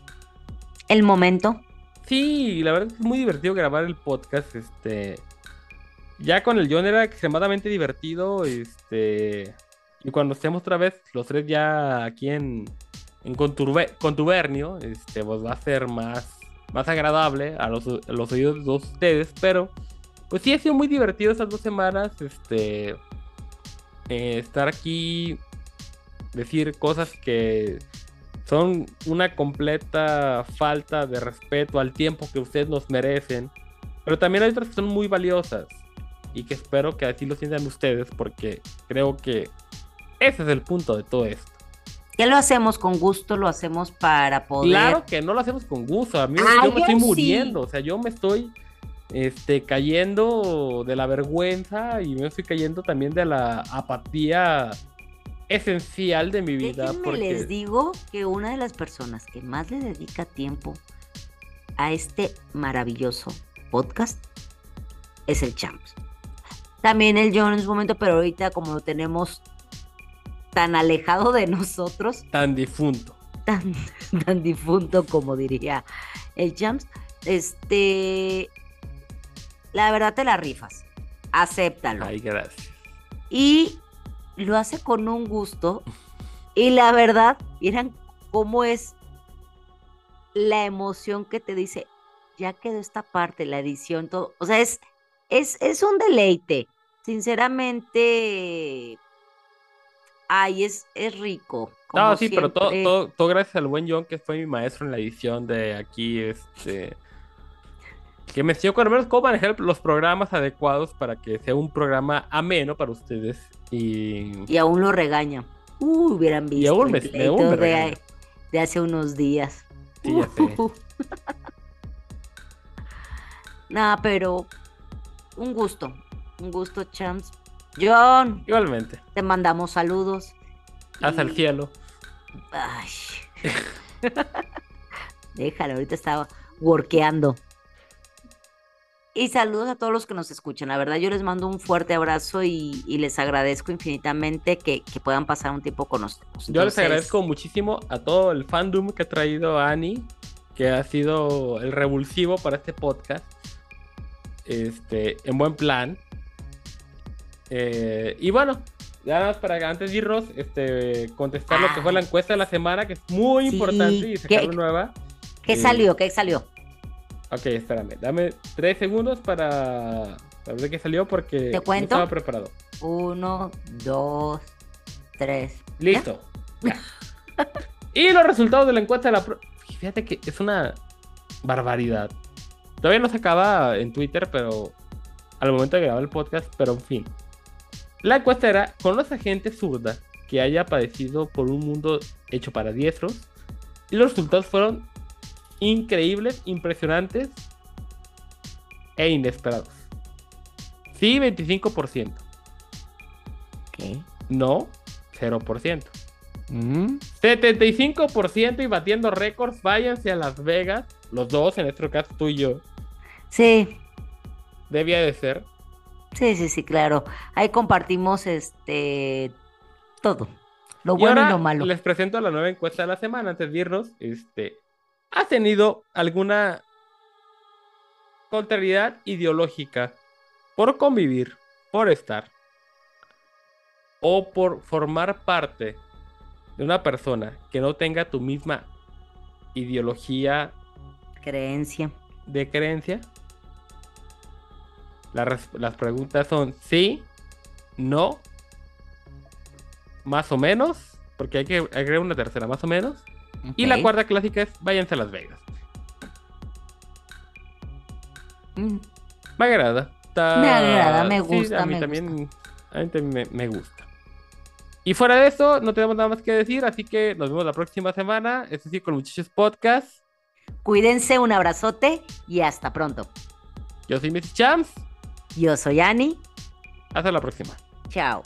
El momento. Sí, la verdad es muy divertido grabar el podcast. Este. Ya con el John era extremadamente divertido. Este. Y cuando estemos otra vez, los tres ya aquí en. En contubernio. Este, pues va a ser más. Más agradable a los, los oídos de todos ustedes. Pero. Pues sí, ha sido muy divertido estas dos semanas. Este. eh, estar aquí. Decir cosas que son una completa falta de respeto al tiempo que ustedes nos merecen. Pero también hay otras que son muy valiosas. Y que espero que así lo sientan ustedes. Porque creo que ese es el punto de todo esto. Ya lo hacemos con gusto, lo hacemos para poder. Claro que no lo hacemos con gusto. A mí yo me estoy sí. muriendo. O sea, yo me estoy este, cayendo de la vergüenza y me estoy cayendo también de la apatía esencial de mi vida. Déjenme Porque les digo que una de las personas que más le dedica tiempo a este maravilloso podcast es el Champs. También el John en su momento, pero ahorita como lo tenemos tan alejado de nosotros, tan difunto. tan, tan difunto como diría el Champs, este, la verdad te la rifas, acéptalo. Ay, gracias. Y lo hace con un gusto. Y la verdad, miren cómo es la emoción que te dice, ya quedó esta parte, la edición, todo. O sea, es, es, es un deleite. Sinceramente, ay, es, es rico. No, sí, pero todo, todo, todo gracias al buen John, que fue mi maestro en la edición de aquí, este... Que me enseñó con menos cómo manejar los programas adecuados para que sea un programa ameno para ustedes. Y... Y aún lo regaña. Uy, hubieran visto aún el me- aún me de, hace unos días. Sí, ya. Nada, pero un gusto, un gusto, champs. John, Igualmente, te mandamos saludos. hasta el y- cielo. Ay. Déjalo, ahorita estaba workeando. Y saludos a todos los que nos escuchan. La verdad, yo les mando un fuerte abrazo y, y les agradezco infinitamente que, que puedan pasar un tiempo con nosotros. Yo les agradezco muchísimo a todo el fandom que ha traído Ani, que ha sido el revulsivo para este podcast. Este, en buen plan. Eh, y bueno, ya nada más para antes de irnos, este, contestar lo que fue la encuesta de la semana, que es muy Sí, importante y sacar ¿qué- nueva. ¿Qué eh, salió? ¿Qué salió? Ok, espérame, dame tres segundos para, ver qué salió porque ¿Te no estaba preparado. Uno, dos, tres. Listo. Ya. y los resultados de la encuesta de la... pro- Fíjate que es una barbaridad. Todavía no se acaba en Twitter, pero al momento de grabar el podcast, pero en fin. La encuesta era, ¿conoce gente zurda que haya padecido por un mundo hecho para diestros? Y los resultados fueron increíbles, impresionantes e inesperados. Sí, 25%. Ok. No, 0%. 75% y batiendo récords, váyanse a Las Vegas. Los dos, en este caso tú y yo. Sí, Debía de ser. sí, sí, sí, claro. Ahí compartimos este todo. Lo y bueno y ahora lo malo. les presento la nueva encuesta de la semana. Antes de irnos, este, ¿has tenido alguna contrariedad ideológica por convivir, por estar o por formar parte de una persona que no tenga tu misma ideología Creencia. de creencia? La res- las preguntas son sí, no, más o menos, porque hay que agregar una tercera, más o menos. Y la cuarta clásica es váyanse a Las Vegas. Mm, Me agrada. Está- Me agrada, me sí, gusta, a mí me también, a mí también me, me gusta. Y fuera de eso, no tenemos nada más que decir, así que nos vemos la próxima semana. Esto sí, con Muchachos Podcast. Cuídense, un abrazote y hasta pronto. Yo soy Missy Champs. Yo soy Ani. Hasta la próxima. Chao.